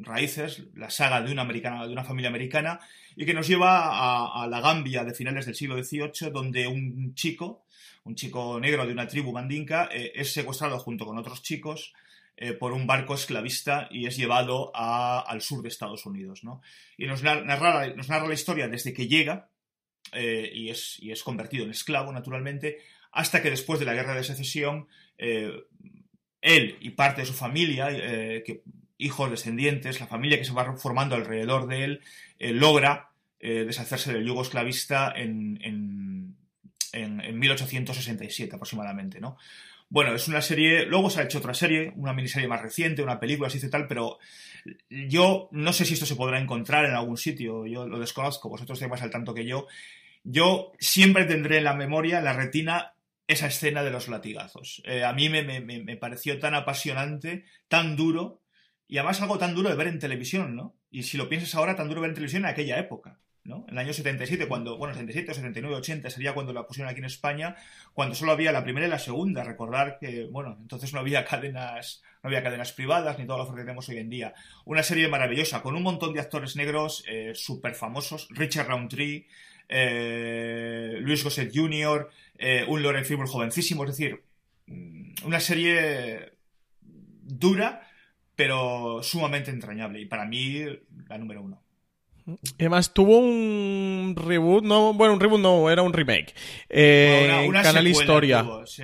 Raíces, la saga de una, americana, de una familia americana, y que nos lleva a, la Gambia de finales del siglo XVIII, donde un chico, un chico negro de una tribu mandinka, eh, es secuestrado junto con otros chicos eh, por un barco esclavista y es llevado al sur de Estados Unidos. ¿no? Y nos narra, nos narra la historia desde que llega eh, y, es, y, es, convertido en esclavo, naturalmente, hasta que después de la guerra de secesión, eh, él y parte de su familia, que, hijos, descendientes, la familia que se va formando alrededor de él, logra deshacerse del yugo esclavista en, en, en, en 1867 aproximadamente. ¿no? Bueno, es una serie. Luego se ha hecho otra serie, una miniserie más reciente, una película, así y tal, pero yo no sé si esto se podrá encontrar en algún sitio. Yo lo desconozco, vosotros estáis más al tanto que yo. Yo siempre tendré en la memoria, la retina, esa escena de los latigazos. Eh, a mí me, me, pareció tan apasionante, tan duro, y además algo tan duro de ver en televisión, ¿no? Y si lo piensas ahora, tan duro ver en televisión en aquella época. En el año 77, cuando, bueno, 77, 79, 80 sería cuando la pusieron aquí en España, cuando solo había la primera y la segunda. Recordar que, bueno, entonces no había cadenas, no había cadenas privadas ni todo lo que tenemos hoy en día. Una serie maravillosa, con un montón de actores negros eh, súper famosos, Richard Roundtree, eh, Luis Gosset Jr., eh, un Loren Fibur jovencísimo, es decir, mm, una serie dura, pero sumamente entrañable. Y para mí, la número uno. Además, tuvo un reboot, no, bueno, un reboot no, era un remake. Eh, Una- una Canal Historia. tuvo, sí.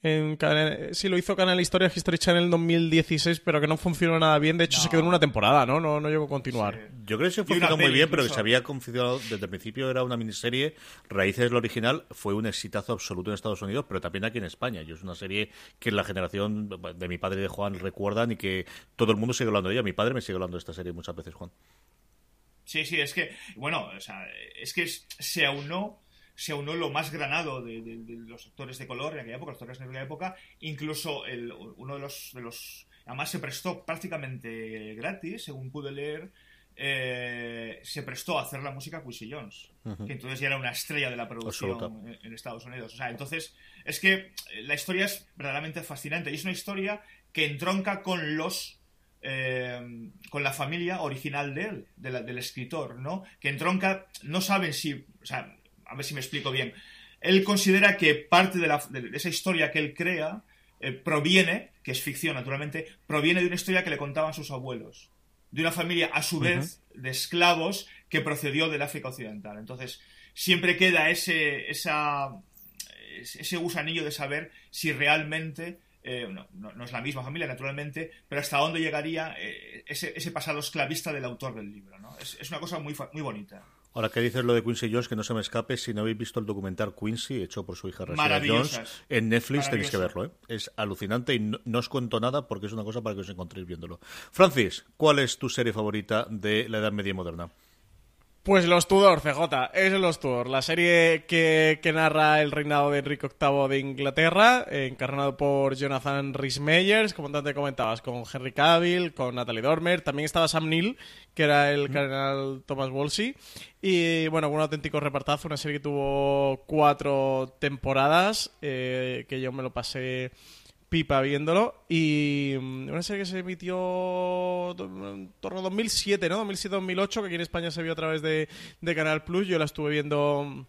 En Canal- sí, lo hizo Canal Historia History Channel en 2016, pero que no funcionó nada bien. De hecho, se quedó en una temporada, ¿no? No, no llegó a continuar. Yo creo que se funcionó muy bien, pero que se había configurado desde el principio era una miniserie. Raíces, lo original, fue un exitazo absoluto en Estados Unidos, pero también aquí en España. Y es una serie que la generación de mi padre y de Juan recuerdan y que todo el mundo sigue hablando de ella. Mi padre me sigue hablando de esta serie muchas veces, Juan. Sí, sí, es que, bueno, o sea, es que se aunó, se aunó lo más granado de, de- de los actores de color en aquella época, los actores de aquella época, incluso el, uno de los, de los, además se prestó prácticamente gratis, según pude leer, eh, se prestó a hacer la música Quincy Jones, que entonces ya era una estrella de la producción en, en Estados Unidos. O sea, entonces, es que eh, la historia es verdaderamente fascinante y es una historia que entronca con los eh, con la familia original de él, de la- del escritor, ¿no? Que entronca, no saben si, o sea, a ver si me explico bien. Él considera que parte de, la- de esa historia que él crea eh, proviene, que es ficción naturalmente, proviene de una historia que le contaban sus abuelos, de una familia a su vez de esclavos que procedió del África Occidental. Entonces, siempre queda ese, esa, ese gusanillo de saber si realmente eh, no, no- no es la misma familia, naturalmente, pero hasta dónde llegaría eh, ese, ese pasado esclavista del autor del libro. ¿no? Es, es una cosa muy, muy bonita. Ahora que dices lo de Quincy Jones, que no se me escape, si no habéis visto el documental Quincy, hecho por su hija Rashida. Jones, en Netflix tenéis que verlo. ¿eh? Es alucinante y no, no os cuento nada porque es una cosa para que os encontréis viéndolo. Francis, ¿cuál es tu serie favorita de la Edad Media moderna? Pues Los Tudor, CJ, es Los Tudor, la serie que, que narra el reinado de Enrique VIII de Inglaterra, eh, encarnado por Jonathan Rhys Meyers, como te comentabas, con Henry Cavill, con Natalie Dormer, también estaba Sam Neill, que era el cardenal Thomas Wolsey, y bueno, un auténtico repartazo, una serie que tuvo cuatro temporadas, eh, que yo me lo pasé pipa viéndolo y mm, una serie que se emitió en torno a 2007, ¿no? 2007-2008, que aquí en España se vio a través de, de Canal Plus. Yo la estuve viendo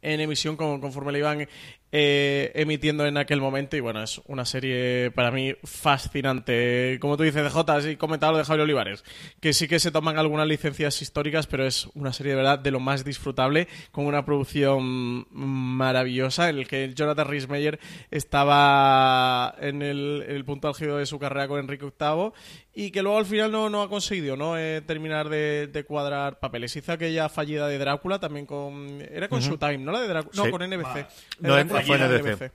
en emisión con- conforme la iban eh, emitiendo en aquel momento y bueno, es una serie para mí fascinante. Como tú dices, DJ, así comentaba lo de Javier Olivares, que sí que se toman algunas licencias históricas, pero es una serie de verdad de lo más disfrutable, con una producción maravillosa, en el que Jonathan Rhys Meyer estaba en el, en el punto álgido de su carrera con Enrique VIII y que luego al final no, no ha conseguido ¿no? Eh, terminar de, de cuadrar papeles. Hizo aquella fallida de Drácula también con... Era con Ujú. Showtime, ¿no? La de Drácula. No, Sí. con NBC. Ah. No, fue.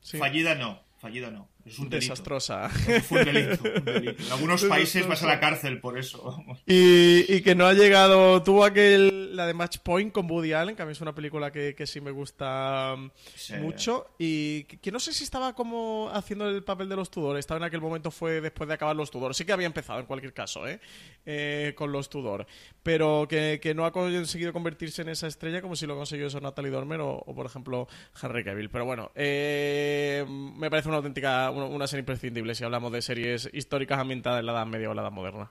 Sí. Fallida no, fallida no. Es un delito. Desastrosa. Fue un delito, un delito. En algunos países vas a la cárcel por eso. Y, y que no ha llegado. Tuvo aquel. La de Match Point con Woody Allen, que a mí es una película que, que sí me gusta Sí. mucho. Y que, que no sé si estaba como haciendo el papel de los Tudor. Estaba en aquel momento, fue después de acabar los Tudor. Sí que había empezado en cualquier caso, ¿eh? Eh, con los Tudor. Pero que, que no ha conseguido convertirse en esa estrella como si lo consiguió eso Natalie Dormer o, o, por ejemplo, Henry Cavill. Pero bueno, eh, me parece una auténtica. Una, serie imprescindible si hablamos de series históricas ambientadas en la Edad Media o la Edad Moderna.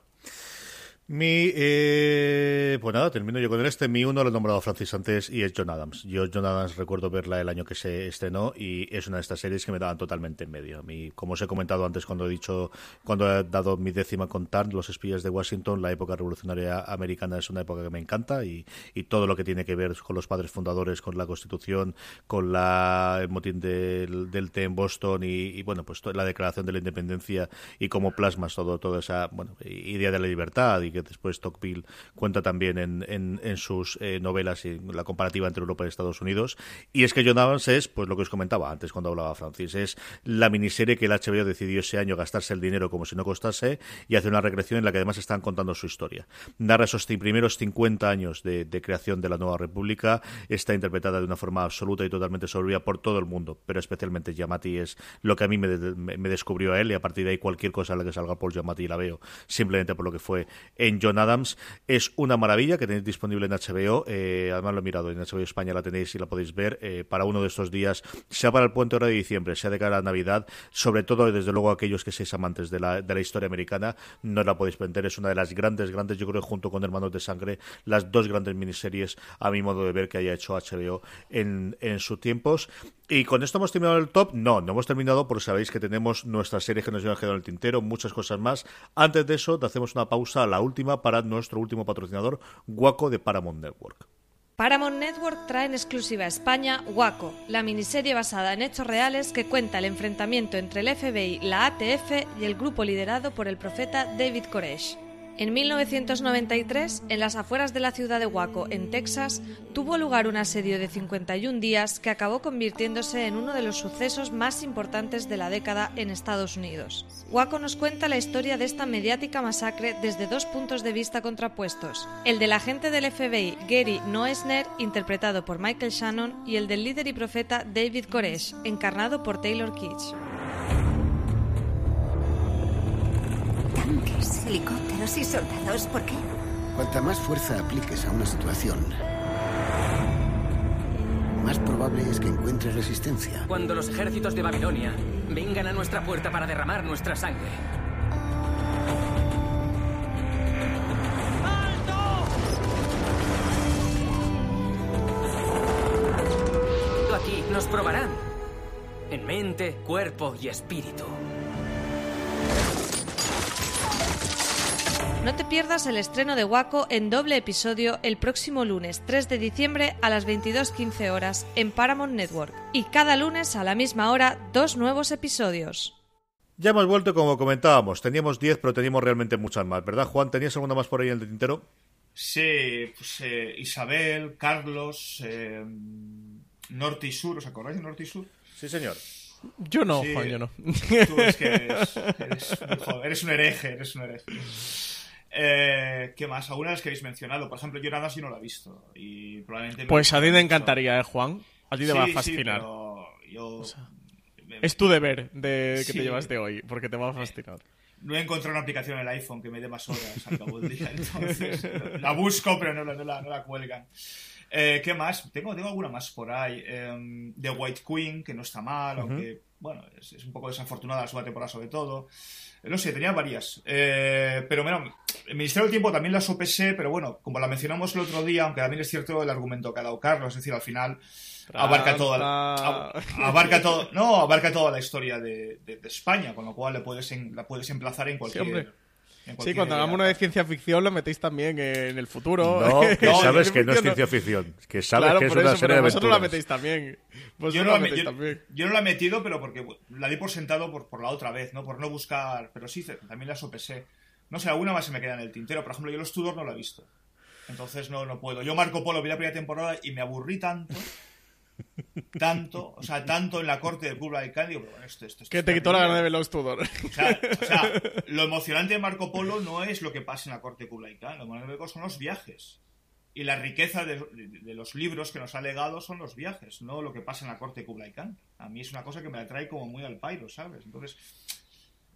Mi, eh, pues nada, termino yo con este. Mi uno lo he nombrado Francis antes y es John Adams. Yo John Adams recuerdo verla el año que se estrenó y es una de estas series que me daban totalmente en medio. A mí, como os he comentado antes cuando he dicho, cuando he dado mi décima con Tarn, Los espías de Washington, la época revolucionaria americana es una época que me encanta y, y todo lo que tiene que ver con los padres fundadores, con la Constitución, con la, el motín del, del té en Boston y, bueno, pues la declaración de la independencia y cómo plasmas todo, toda esa bueno, idea de la libertad y después Tocqueville cuenta también en, sus eh, novelas y la comparativa entre Europa y Estados Unidos. Y es que John Adams es, pues lo que os comentaba antes cuando hablaba Francis, es la miniserie que el HBO decidió ese año gastarse el dinero como si no costase y hace una recreación en la que además están contando su historia. Narra esos primeros 50 años de, creación de la nueva república, está interpretada de una forma absoluta y totalmente soberbia por todo el mundo, pero especialmente Yamati es lo que a mí me, de- me descubrió a él y a partir de ahí cualquier cosa en la que salga Paul Yamati la veo simplemente por lo que fue en John Adams. Es una maravilla que tenéis disponible en HBO. Eh, además lo he mirado, en HBO España la tenéis y la podéis ver eh, para uno de estos días, sea para el puente hora de diciembre, sea de cara a Navidad, sobre todo desde luego aquellos que seáis amantes de la, de la historia americana, no la podéis perder. Es una de las grandes, grandes, yo creo, junto con Hermanos de Sangre, las dos grandes miniseries, a mi modo de ver, que haya hecho HBO en, en sus tiempos. Y con esto hemos terminado el top. No, no hemos terminado porque sabéis que tenemos nuestras series que nos quedado en el tintero, muchas cosas más. Antes de eso, hacemos una pausa, la última, para nuestro último patrocinador, Guaco de Paramount Network. Paramount Network trae en exclusiva a España Waco, la miniserie basada en hechos reales que cuenta el enfrentamiento entre el FBI, la ATF y el grupo liderado por el profeta David Koresh. En 1993, en las afueras de la ciudad de Waco, en Texas, tuvo lugar un asedio de 51 días que acabó convirtiéndose en uno de los sucesos más importantes de la década en Estados Unidos. Waco nos cuenta la historia de esta mediática masacre desde dos puntos de vista contrapuestos, el del agente del FBI Gary Noesner, interpretado por Michael Shannon, y el del líder y profeta David Koresh, encarnado por Taylor Kitsch. Helicópteros y soldados, ¿por qué? Cuanta más fuerza apliques a una situación, más probable es que encuentres resistencia. Cuando los ejércitos de Babilonia vengan a nuestra puerta para derramar nuestra sangre. Aquí nos probarán. En mente, cuerpo y espíritu. No te pierdas el estreno de Waco en doble episodio el próximo lunes 3 de diciembre a las 22.15 horas en Paramount Network. Y cada lunes a la misma hora, dos nuevos episodios. Ya hemos vuelto como comentábamos. Teníamos 10, pero teníamos realmente muchas más, ¿verdad, Juan? ¿Tenías alguna más por ahí en el tintero? Sí, pues eh, Isabel, Carlos, eh, Norte y Sur. ¿Os acordáis de Norte y Sur? Sí, señor. Yo no, Sí, Juan, yo no. Tú es que eres, eres un joder, eres un hereje, eres un hereje. Eh, ¿Qué más? Algunas de las que habéis mencionado. Por ejemplo, yo nada sí no la he visto. Y probablemente me Pues a ti te encantaría, ¿eh, Juan? A ti te va a sí, fascinar. pero yo- Es tu deber de que Sí. te llevas de hoy, porque te va a fascinar. No he encontrado una aplicación en el iPhone que me dé más horas al cabo del día. Entonces, la busco, pero no, la- no la, no la cuelgan. Eh, ¿Qué más? Tengo, tengo alguna más por ahí. Eh, The White Queen, que no está mal, aunque, bueno, es, es un poco desafortunada la segunda temporada sobre todo. Eh, No sé, tenía varias. Eh, pero bueno, el Ministerio del Tiempo también la sopesé, pero bueno, como la mencionamos el otro día, aunque también es cierto el argumento que ha dado Carlos, es decir, al final abarca toda la, abarca todo, no, abarca toda la historia de, de- de España, con lo cual le puedes en- la puedes emplazar en Sí, cualquier. Sí, cualquier cuando hagamos una de ciencia ficción lo metéis también en el futuro. No, que No, sabes que no es ciencia ficción. Que sabes Claro, que es una serie pero de vosotros la metéis también. Vosotros Yo no, la la, me- metéis yo- también. yo no la he metido, pero porque la di por sentado por, por la otra vez, ¿no? Por no buscar. Pero sí, también la sopesé. No sé, alguna más se me queda en el tintero. Por ejemplo, yo los Tudor no la he visto. Entonces no, no puedo. Yo Marco Polo vi la primera temporada y me aburrí tanto. Tanto, o sea, tanto en la corte del Kublai Khan, digo, bueno, esto, esto, esto Que te quitó la gana de ver los Tudor. O sea, o sea, lo emocionante de Marco Polo no es lo que pasa en la corte de Kublai Khan, lo emocionante son los viajes. Y la riqueza de, de- de los libros que nos ha legado son los viajes, no lo que pasa en la corte de Kublai Khan. A mí es una cosa que me la trae como muy al pairo, ¿sabes? Entonces,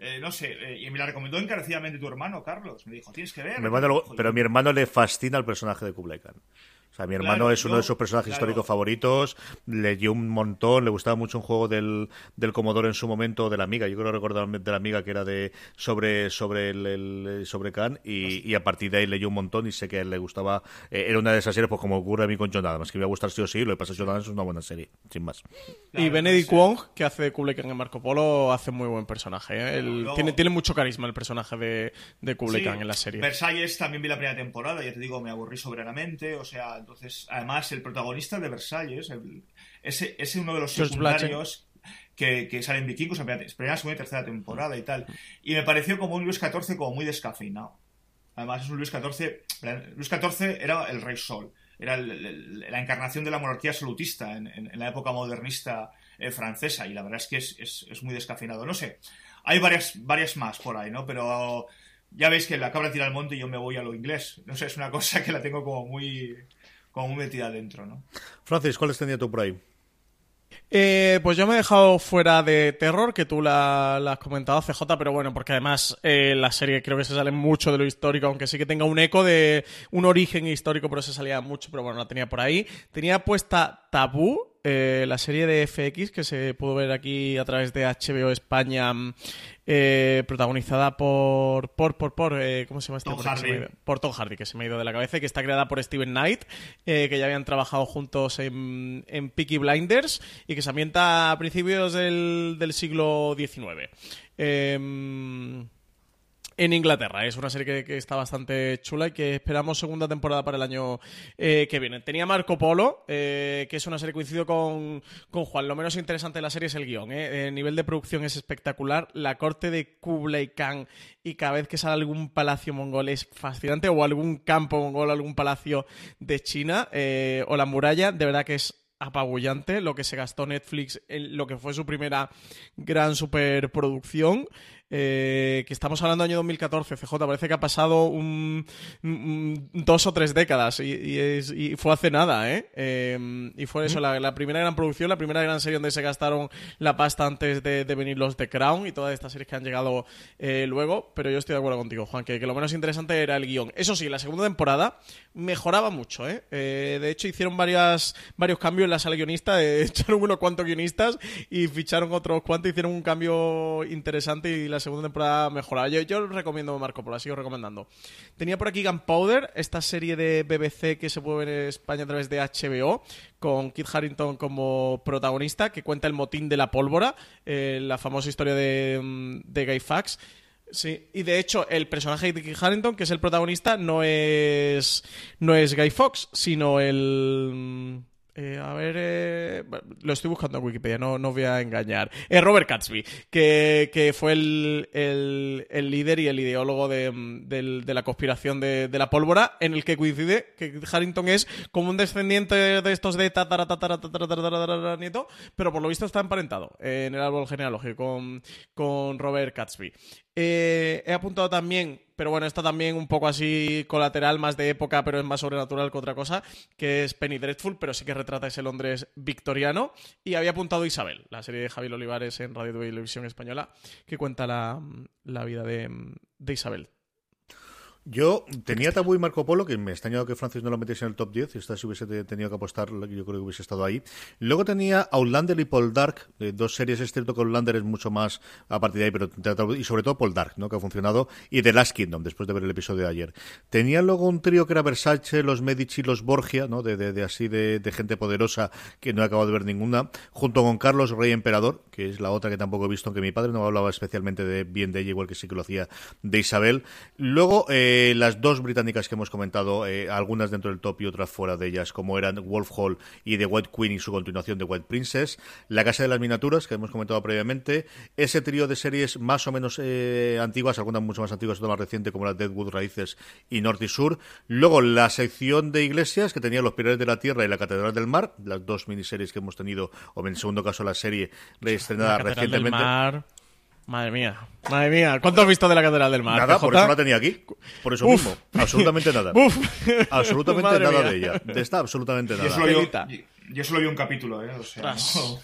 eh, no sé, eh, y me la recomendó encarecidamente tu hermano, Carlos. Me dijo, tienes que ver. Mi hermano pero a mi hermano le fascina el personaje de Kublai Khan. O sea, mi hermano Claro, es uno yo- de sus personajes claro. históricos favoritos, leyó un montón, le gustaba mucho un juego del, del Commodore en su momento, de la Amiga, yo creo recordar de la Amiga que era de sobre sobre el, el- sobre Khan y, y a partir de ahí leyó un montón y sé que a él le gustaba, eh, era una de esas series pues como ocurre a mí con John Adams, que me va a gustar sí o sí, lo que pasa es que John Adams es una buena serie, sin más. Y Benedict Wong, que hace de Kublai Khan en Marco Polo, hace muy buen personaje. ¿eh? El- luego- tiene, tiene mucho carisma el personaje de, de Kublai Sí, Khan en la serie. Versalles también vi la primera temporada, ya te digo, me aburrí soberanamente. O sea, entonces, además, el protagonista de Versalles, el- ese es uno de los secundarios que, que salen vikingos en primera, primera, segunda y tercera temporada y tal. Y me pareció como un Luis XIV como muy descafeinado. Además, es un Luis XIV. Luis XIV era el rey sol. Era el- el- la encarnación de la monarquía absolutista en, en- en la época modernista eh, francesa. Y la verdad es que es, es- es muy descafeinado. No sé. Hay varias, varias más por ahí, ¿no? Pero ya veis que la cabra tira al monte y yo me voy a lo inglés. No sé, es una cosa que la tengo como muy, como muy metida adentro, ¿no? Francis, ¿cuáles tenía tú por ahí? Eh, pues yo me he dejado fuera de terror, que tú la, la has comentado, CJ, pero bueno, porque además eh, la serie creo que se sale mucho de lo histórico, aunque sí que tenga un eco de un origen histórico, pero se salía mucho, pero bueno, la tenía por ahí. Tenía puesta Tabú, eh, la serie de FX que se pudo ver aquí a través de HBO España, eh, protagonizada por. por, por, por eh, ¿Cómo se llama este Tom Hardy. Por Tom Hardy, que se me ha ido de la cabeza, y que está creada por Steven Knight, que ya habían trabajado juntos en, en Peaky Blinders y que se ambienta a principios del, del siglo XIX. En Inglaterra. Es una serie que, está bastante chula y que esperamos segunda temporada para el año eh, que viene. Tenía Marco Polo, eh, que es una serie coincido con, con Juan. Lo menos interesante de la serie es el guion. ¿eh? El nivel de producción es espectacular. La corte de Kublai Khan y cada vez que sale algún palacio mongol es fascinante o algún campo mongol, algún palacio de China o la muralla. De verdad que es apabullante lo que se gastó Netflix en lo que fue su primera gran superproducción. Eh, que estamos hablando del año 2014, CJ, parece que ha pasado un, un- dos o tres décadas y, y es- y fue hace nada, ¿eh? Eh, y fue eso, la, la primera gran producción, la primera gran serie donde se gastaron la pasta antes de, de venir los The Crown y todas estas series que han llegado eh, luego, pero yo estoy de acuerdo contigo, Juan, que, que lo menos interesante era el guion. Eso sí, la segunda temporada mejoraba mucho, ¿eh? De hecho, hicieron varias, varios cambios en la sala guionista, echaron unos cuantos guionistas y ficharon otros cuantos, hicieron un cambio interesante y la segunda temporada mejoraba. Yo, recomiendo Marco Polo, la sigo recomendando. Tenía por aquí Gunpowder, esta serie de BBC que se puede ver en España a través de HBO, con Kit Harrington como protagonista, que cuenta el motín de la pólvora, eh, la famosa historia de, mm, de Guy Fawkes. Sí, y de hecho el personaje de Kit Harrington, que es el protagonista, no es no es Guy Fox, sino el eh, a ver, eh, lo estoy buscando en Wikipedia, no, no voy a engañar. Eh, Robert Catsby, que, que fue el, el- el líder y el ideólogo de, mm, del- de la conspiración de, de la pólvora, en el que coincide que Harrington es como un descendiente de estos de tatara, tatara, tatara, tatara, nieto, pero por lo visto está emparentado eh, en el árbol genealógico con, con Robert Catsby. Eh, he apuntado también, pero bueno, esta también un poco así colateral, más de época, pero es más sobrenatural que otra cosa, que es Penny Dreadful, pero sí que retrata ese Londres victoriano. Y había apuntado Isabel, la serie de Javier Olivares en Radio Televisión Española, que cuenta la, la vida de, de Isabel. Yo tenía Tabú y Marco Polo, que me extrañado que Francis no lo metiese en el top 10, y esta si hubiese te- tenido que apostar, yo creo que hubiese estado ahí. Luego tenía Outlander y Paul Dark, eh, dos series, es cierto que Outlander es mucho más a partir de ahí, pero y sobre todo Paul Dark, ¿no? que ha funcionado, y The Last Kingdom, después de ver el episodio de ayer. Tenía luego un trío que era Versace, los Medici, los Borgia, ¿no? de, de- así de, de gente poderosa, que no he acabado de ver ninguna, junto con Carlos Rey Emperador, que es la otra que tampoco he visto, aunque mi padre no hablaba especialmente de bien de ella, igual que sí que lo hacía de Isabel. Luego, eh, las dos británicas que hemos comentado, eh, algunas dentro del top y otras fuera de ellas, como eran Wolf Hall y The White Queen y su continuación de White Princess, La Casa de las Miniaturas, que hemos comentado previamente, ese trío de series más o menos eh, antiguas, algunas mucho más antiguas, otra más reciente, como la Deadwood Raíces y Norte y Sur. Luego, la sección de iglesias, que tenía Los Pilares de la Tierra y La Catedral del Mar, las dos miniseries que hemos tenido, o en el segundo caso la serie reestrenada La Catedral del recientemente. Mar. Madre mía, madre mía. ¿Cuánto has visto de la Catedral del Mar? Nada, por eso la tenía aquí. Por eso Uf. mismo. Absolutamente nada. Uf. Absolutamente Madre nada mía. de ella. De esta, absolutamente Yo nada. solo, vi, yo- yo solo vi un capítulo, ¿eh? O sea,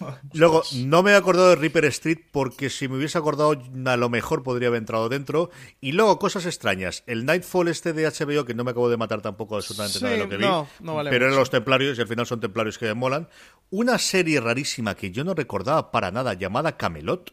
no- Luego, no me he acordado de Reaper Street porque si me hubiese acordado, a lo mejor podría haber entrado dentro. Y luego, cosas extrañas. El Nightfall este de HBO, que no me acabo de matar tampoco absolutamente Sí, nada de lo que vi. no, no vale pero eran los templarios y al final son templarios que me molan. Una serie rarísima que yo no recordaba para nada, llamada Camelot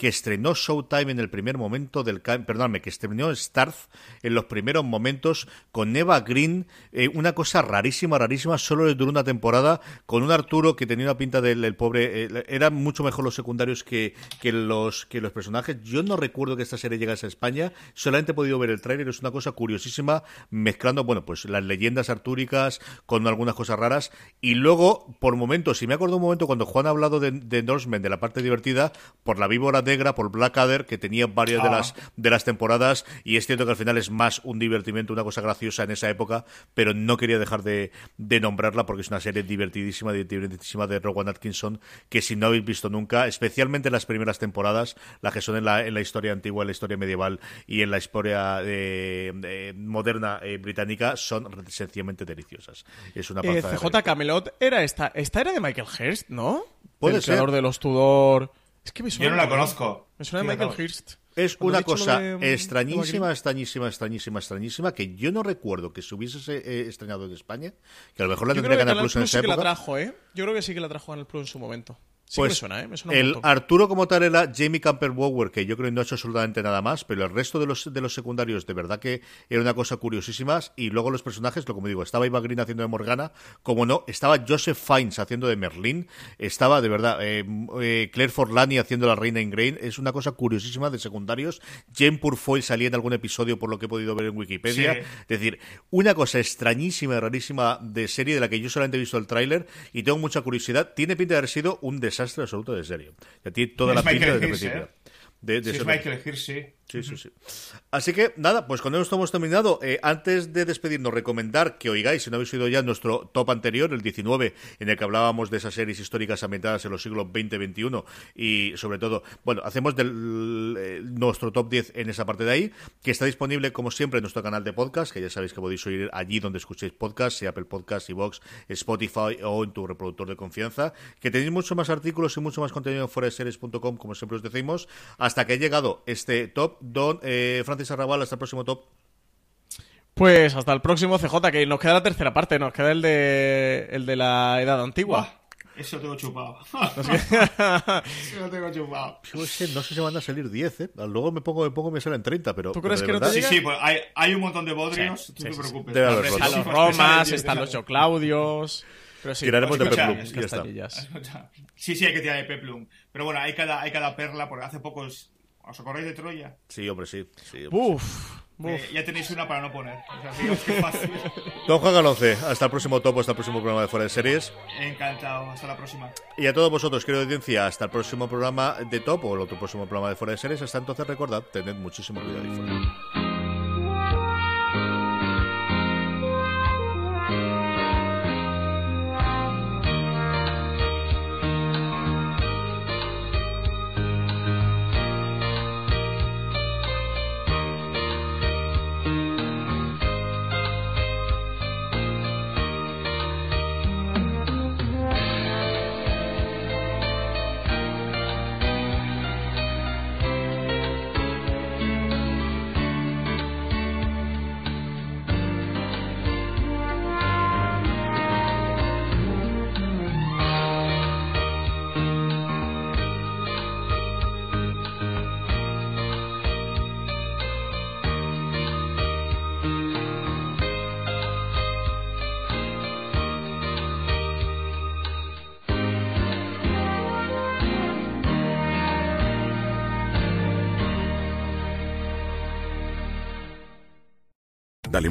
que estrenó Showtime en el primer momento del... Perdóname, que estrenó Starz en los primeros momentos con Eva Green, eh, una cosa rarísima, rarísima, solo le duró una temporada, con un Arturo que tenía una pinta del el pobre... eh, eran mucho mejor los secundarios que, que, los, que los personajes. Yo no recuerdo que esta serie llegase a España, solamente he podido ver el tráiler, es una cosa curiosísima, mezclando, bueno, pues las leyendas artúricas con algunas cosas raras, y luego, por momentos, y me acuerdo un momento cuando Juan ha hablado de, de Norseman, de la parte divertida, por la víbora negra, por Blackadder, que tenía varias de Ah. las de las temporadas, y es cierto que al final es más un divertimento, una cosa graciosa en esa época, pero no quería dejar de, de nombrarla porque es una serie divertidísima, divertidísima de Rowan Atkinson, que si no habéis visto nunca, especialmente las primeras temporadas, las que son en la, en la historia antigua, en la historia medieval y en la historia eh, eh, moderna eh, británica, son sencillamente deliciosas. Es una Eh, panza de CJ Camelot era esta. Esta era de Michael Hurst, ¿no? Puede el ser. creador de los Tudor. Es que me suena. Yo no la ¿no? conozco. Me suena de. Michael Hirst. Es Cuando una cosa de- de extrañísima, Magritte. extrañísima, extrañísima, extrañísima, que yo no recuerdo que se hubiese eh, estrenado en España, que a lo mejor la Yo tendría Canal Canal Plus en esa sí que la trajo, ¿eh? Yo creo que sí que la trajo en el Plus en su momento. Sí Pues me suena, ¿eh? Me suena un el. Arturo como tal era Jamie Camper Bower, que yo creo que no ha hecho absolutamente nada más, pero el resto de los, de los secundarios de verdad que era una cosa curiosísima. Y luego los personajes, lo como digo, estaba Eva Green haciendo de Morgana, como no, estaba Joseph Fiennes haciendo de Merlín, estaba de verdad eh, eh, Claire Forlani haciendo la reina Ingrain, es una cosa curiosísima de secundarios. Jane Purfoy salía en algún episodio por lo que he podido ver en Wikipedia. Sí. Es decir, una cosa extrañísima y rarísima de serie de la que yo solamente he visto el tráiler y tengo mucha curiosidad. Tiene pinta de haber sido un desastre absoluto de serie. Ya tiene toda Es la pinta desde el principio. De, de Sí, es Michael Hirsch, sí. Sí, sí, sí. Así que nada, pues con esto hemos terminado. Eh, antes de despedirnos, recomendar que oigáis, si no habéis oído ya, nuestro top anterior, el 19, en el que hablábamos de esas series históricas ambientadas en los siglos XX y XXI y sobre todo, bueno, hacemos del, eh, nuestro top 10 en esa parte de ahí, que está disponible como siempre en nuestro canal de podcast, que ya sabéis que podéis oír allí donde escuchéis podcast, sea Apple Podcast, Vox, Spotify o en tu reproductor de confianza, que tenéis mucho más artículos y mucho más contenido en foraseries.com, como siempre os decimos, hasta que ha llegado este top. Don eh, Francis Arrabal, hasta el próximo top. Pues hasta el próximo CJ, que nos queda la tercera parte, nos queda el de, el de la edad antigua. Eso tengo chupado. Eso lo tengo chupado. Yo no sé si van a salir 10, ¿eh? Luego me pongo, me pongo y me salen 30, pero. ¿Tú crees que no te Sí, sí, pues hay, hay un montón de bodrios, Sí, tú sí, no te sí. preocupes. Sí, Están los Romas, están los. Joe Claudios. Pero sí, Tiraremos de Peplum, ya está. Sí, sí, hay que tirar de Peplum. Pero bueno, hay cada, hay cada perla, porque hace poco os, ¿os acordáis de Troya. Sí, hombre, sí. sí, hombre, Uf, Eh, uf. ya tenéis una para no poner. O sea, fácil. sí. Don Juan Galonce, hasta el próximo top, hasta el próximo programa de Fuera de Series. Encantado. Hasta la próxima. Y a todos vosotros, querido audiencia, hasta el próximo programa de top o el otro próximo programa de Fuera de Series. Hasta entonces, recordad, tened muchísimo cuidado y fuera.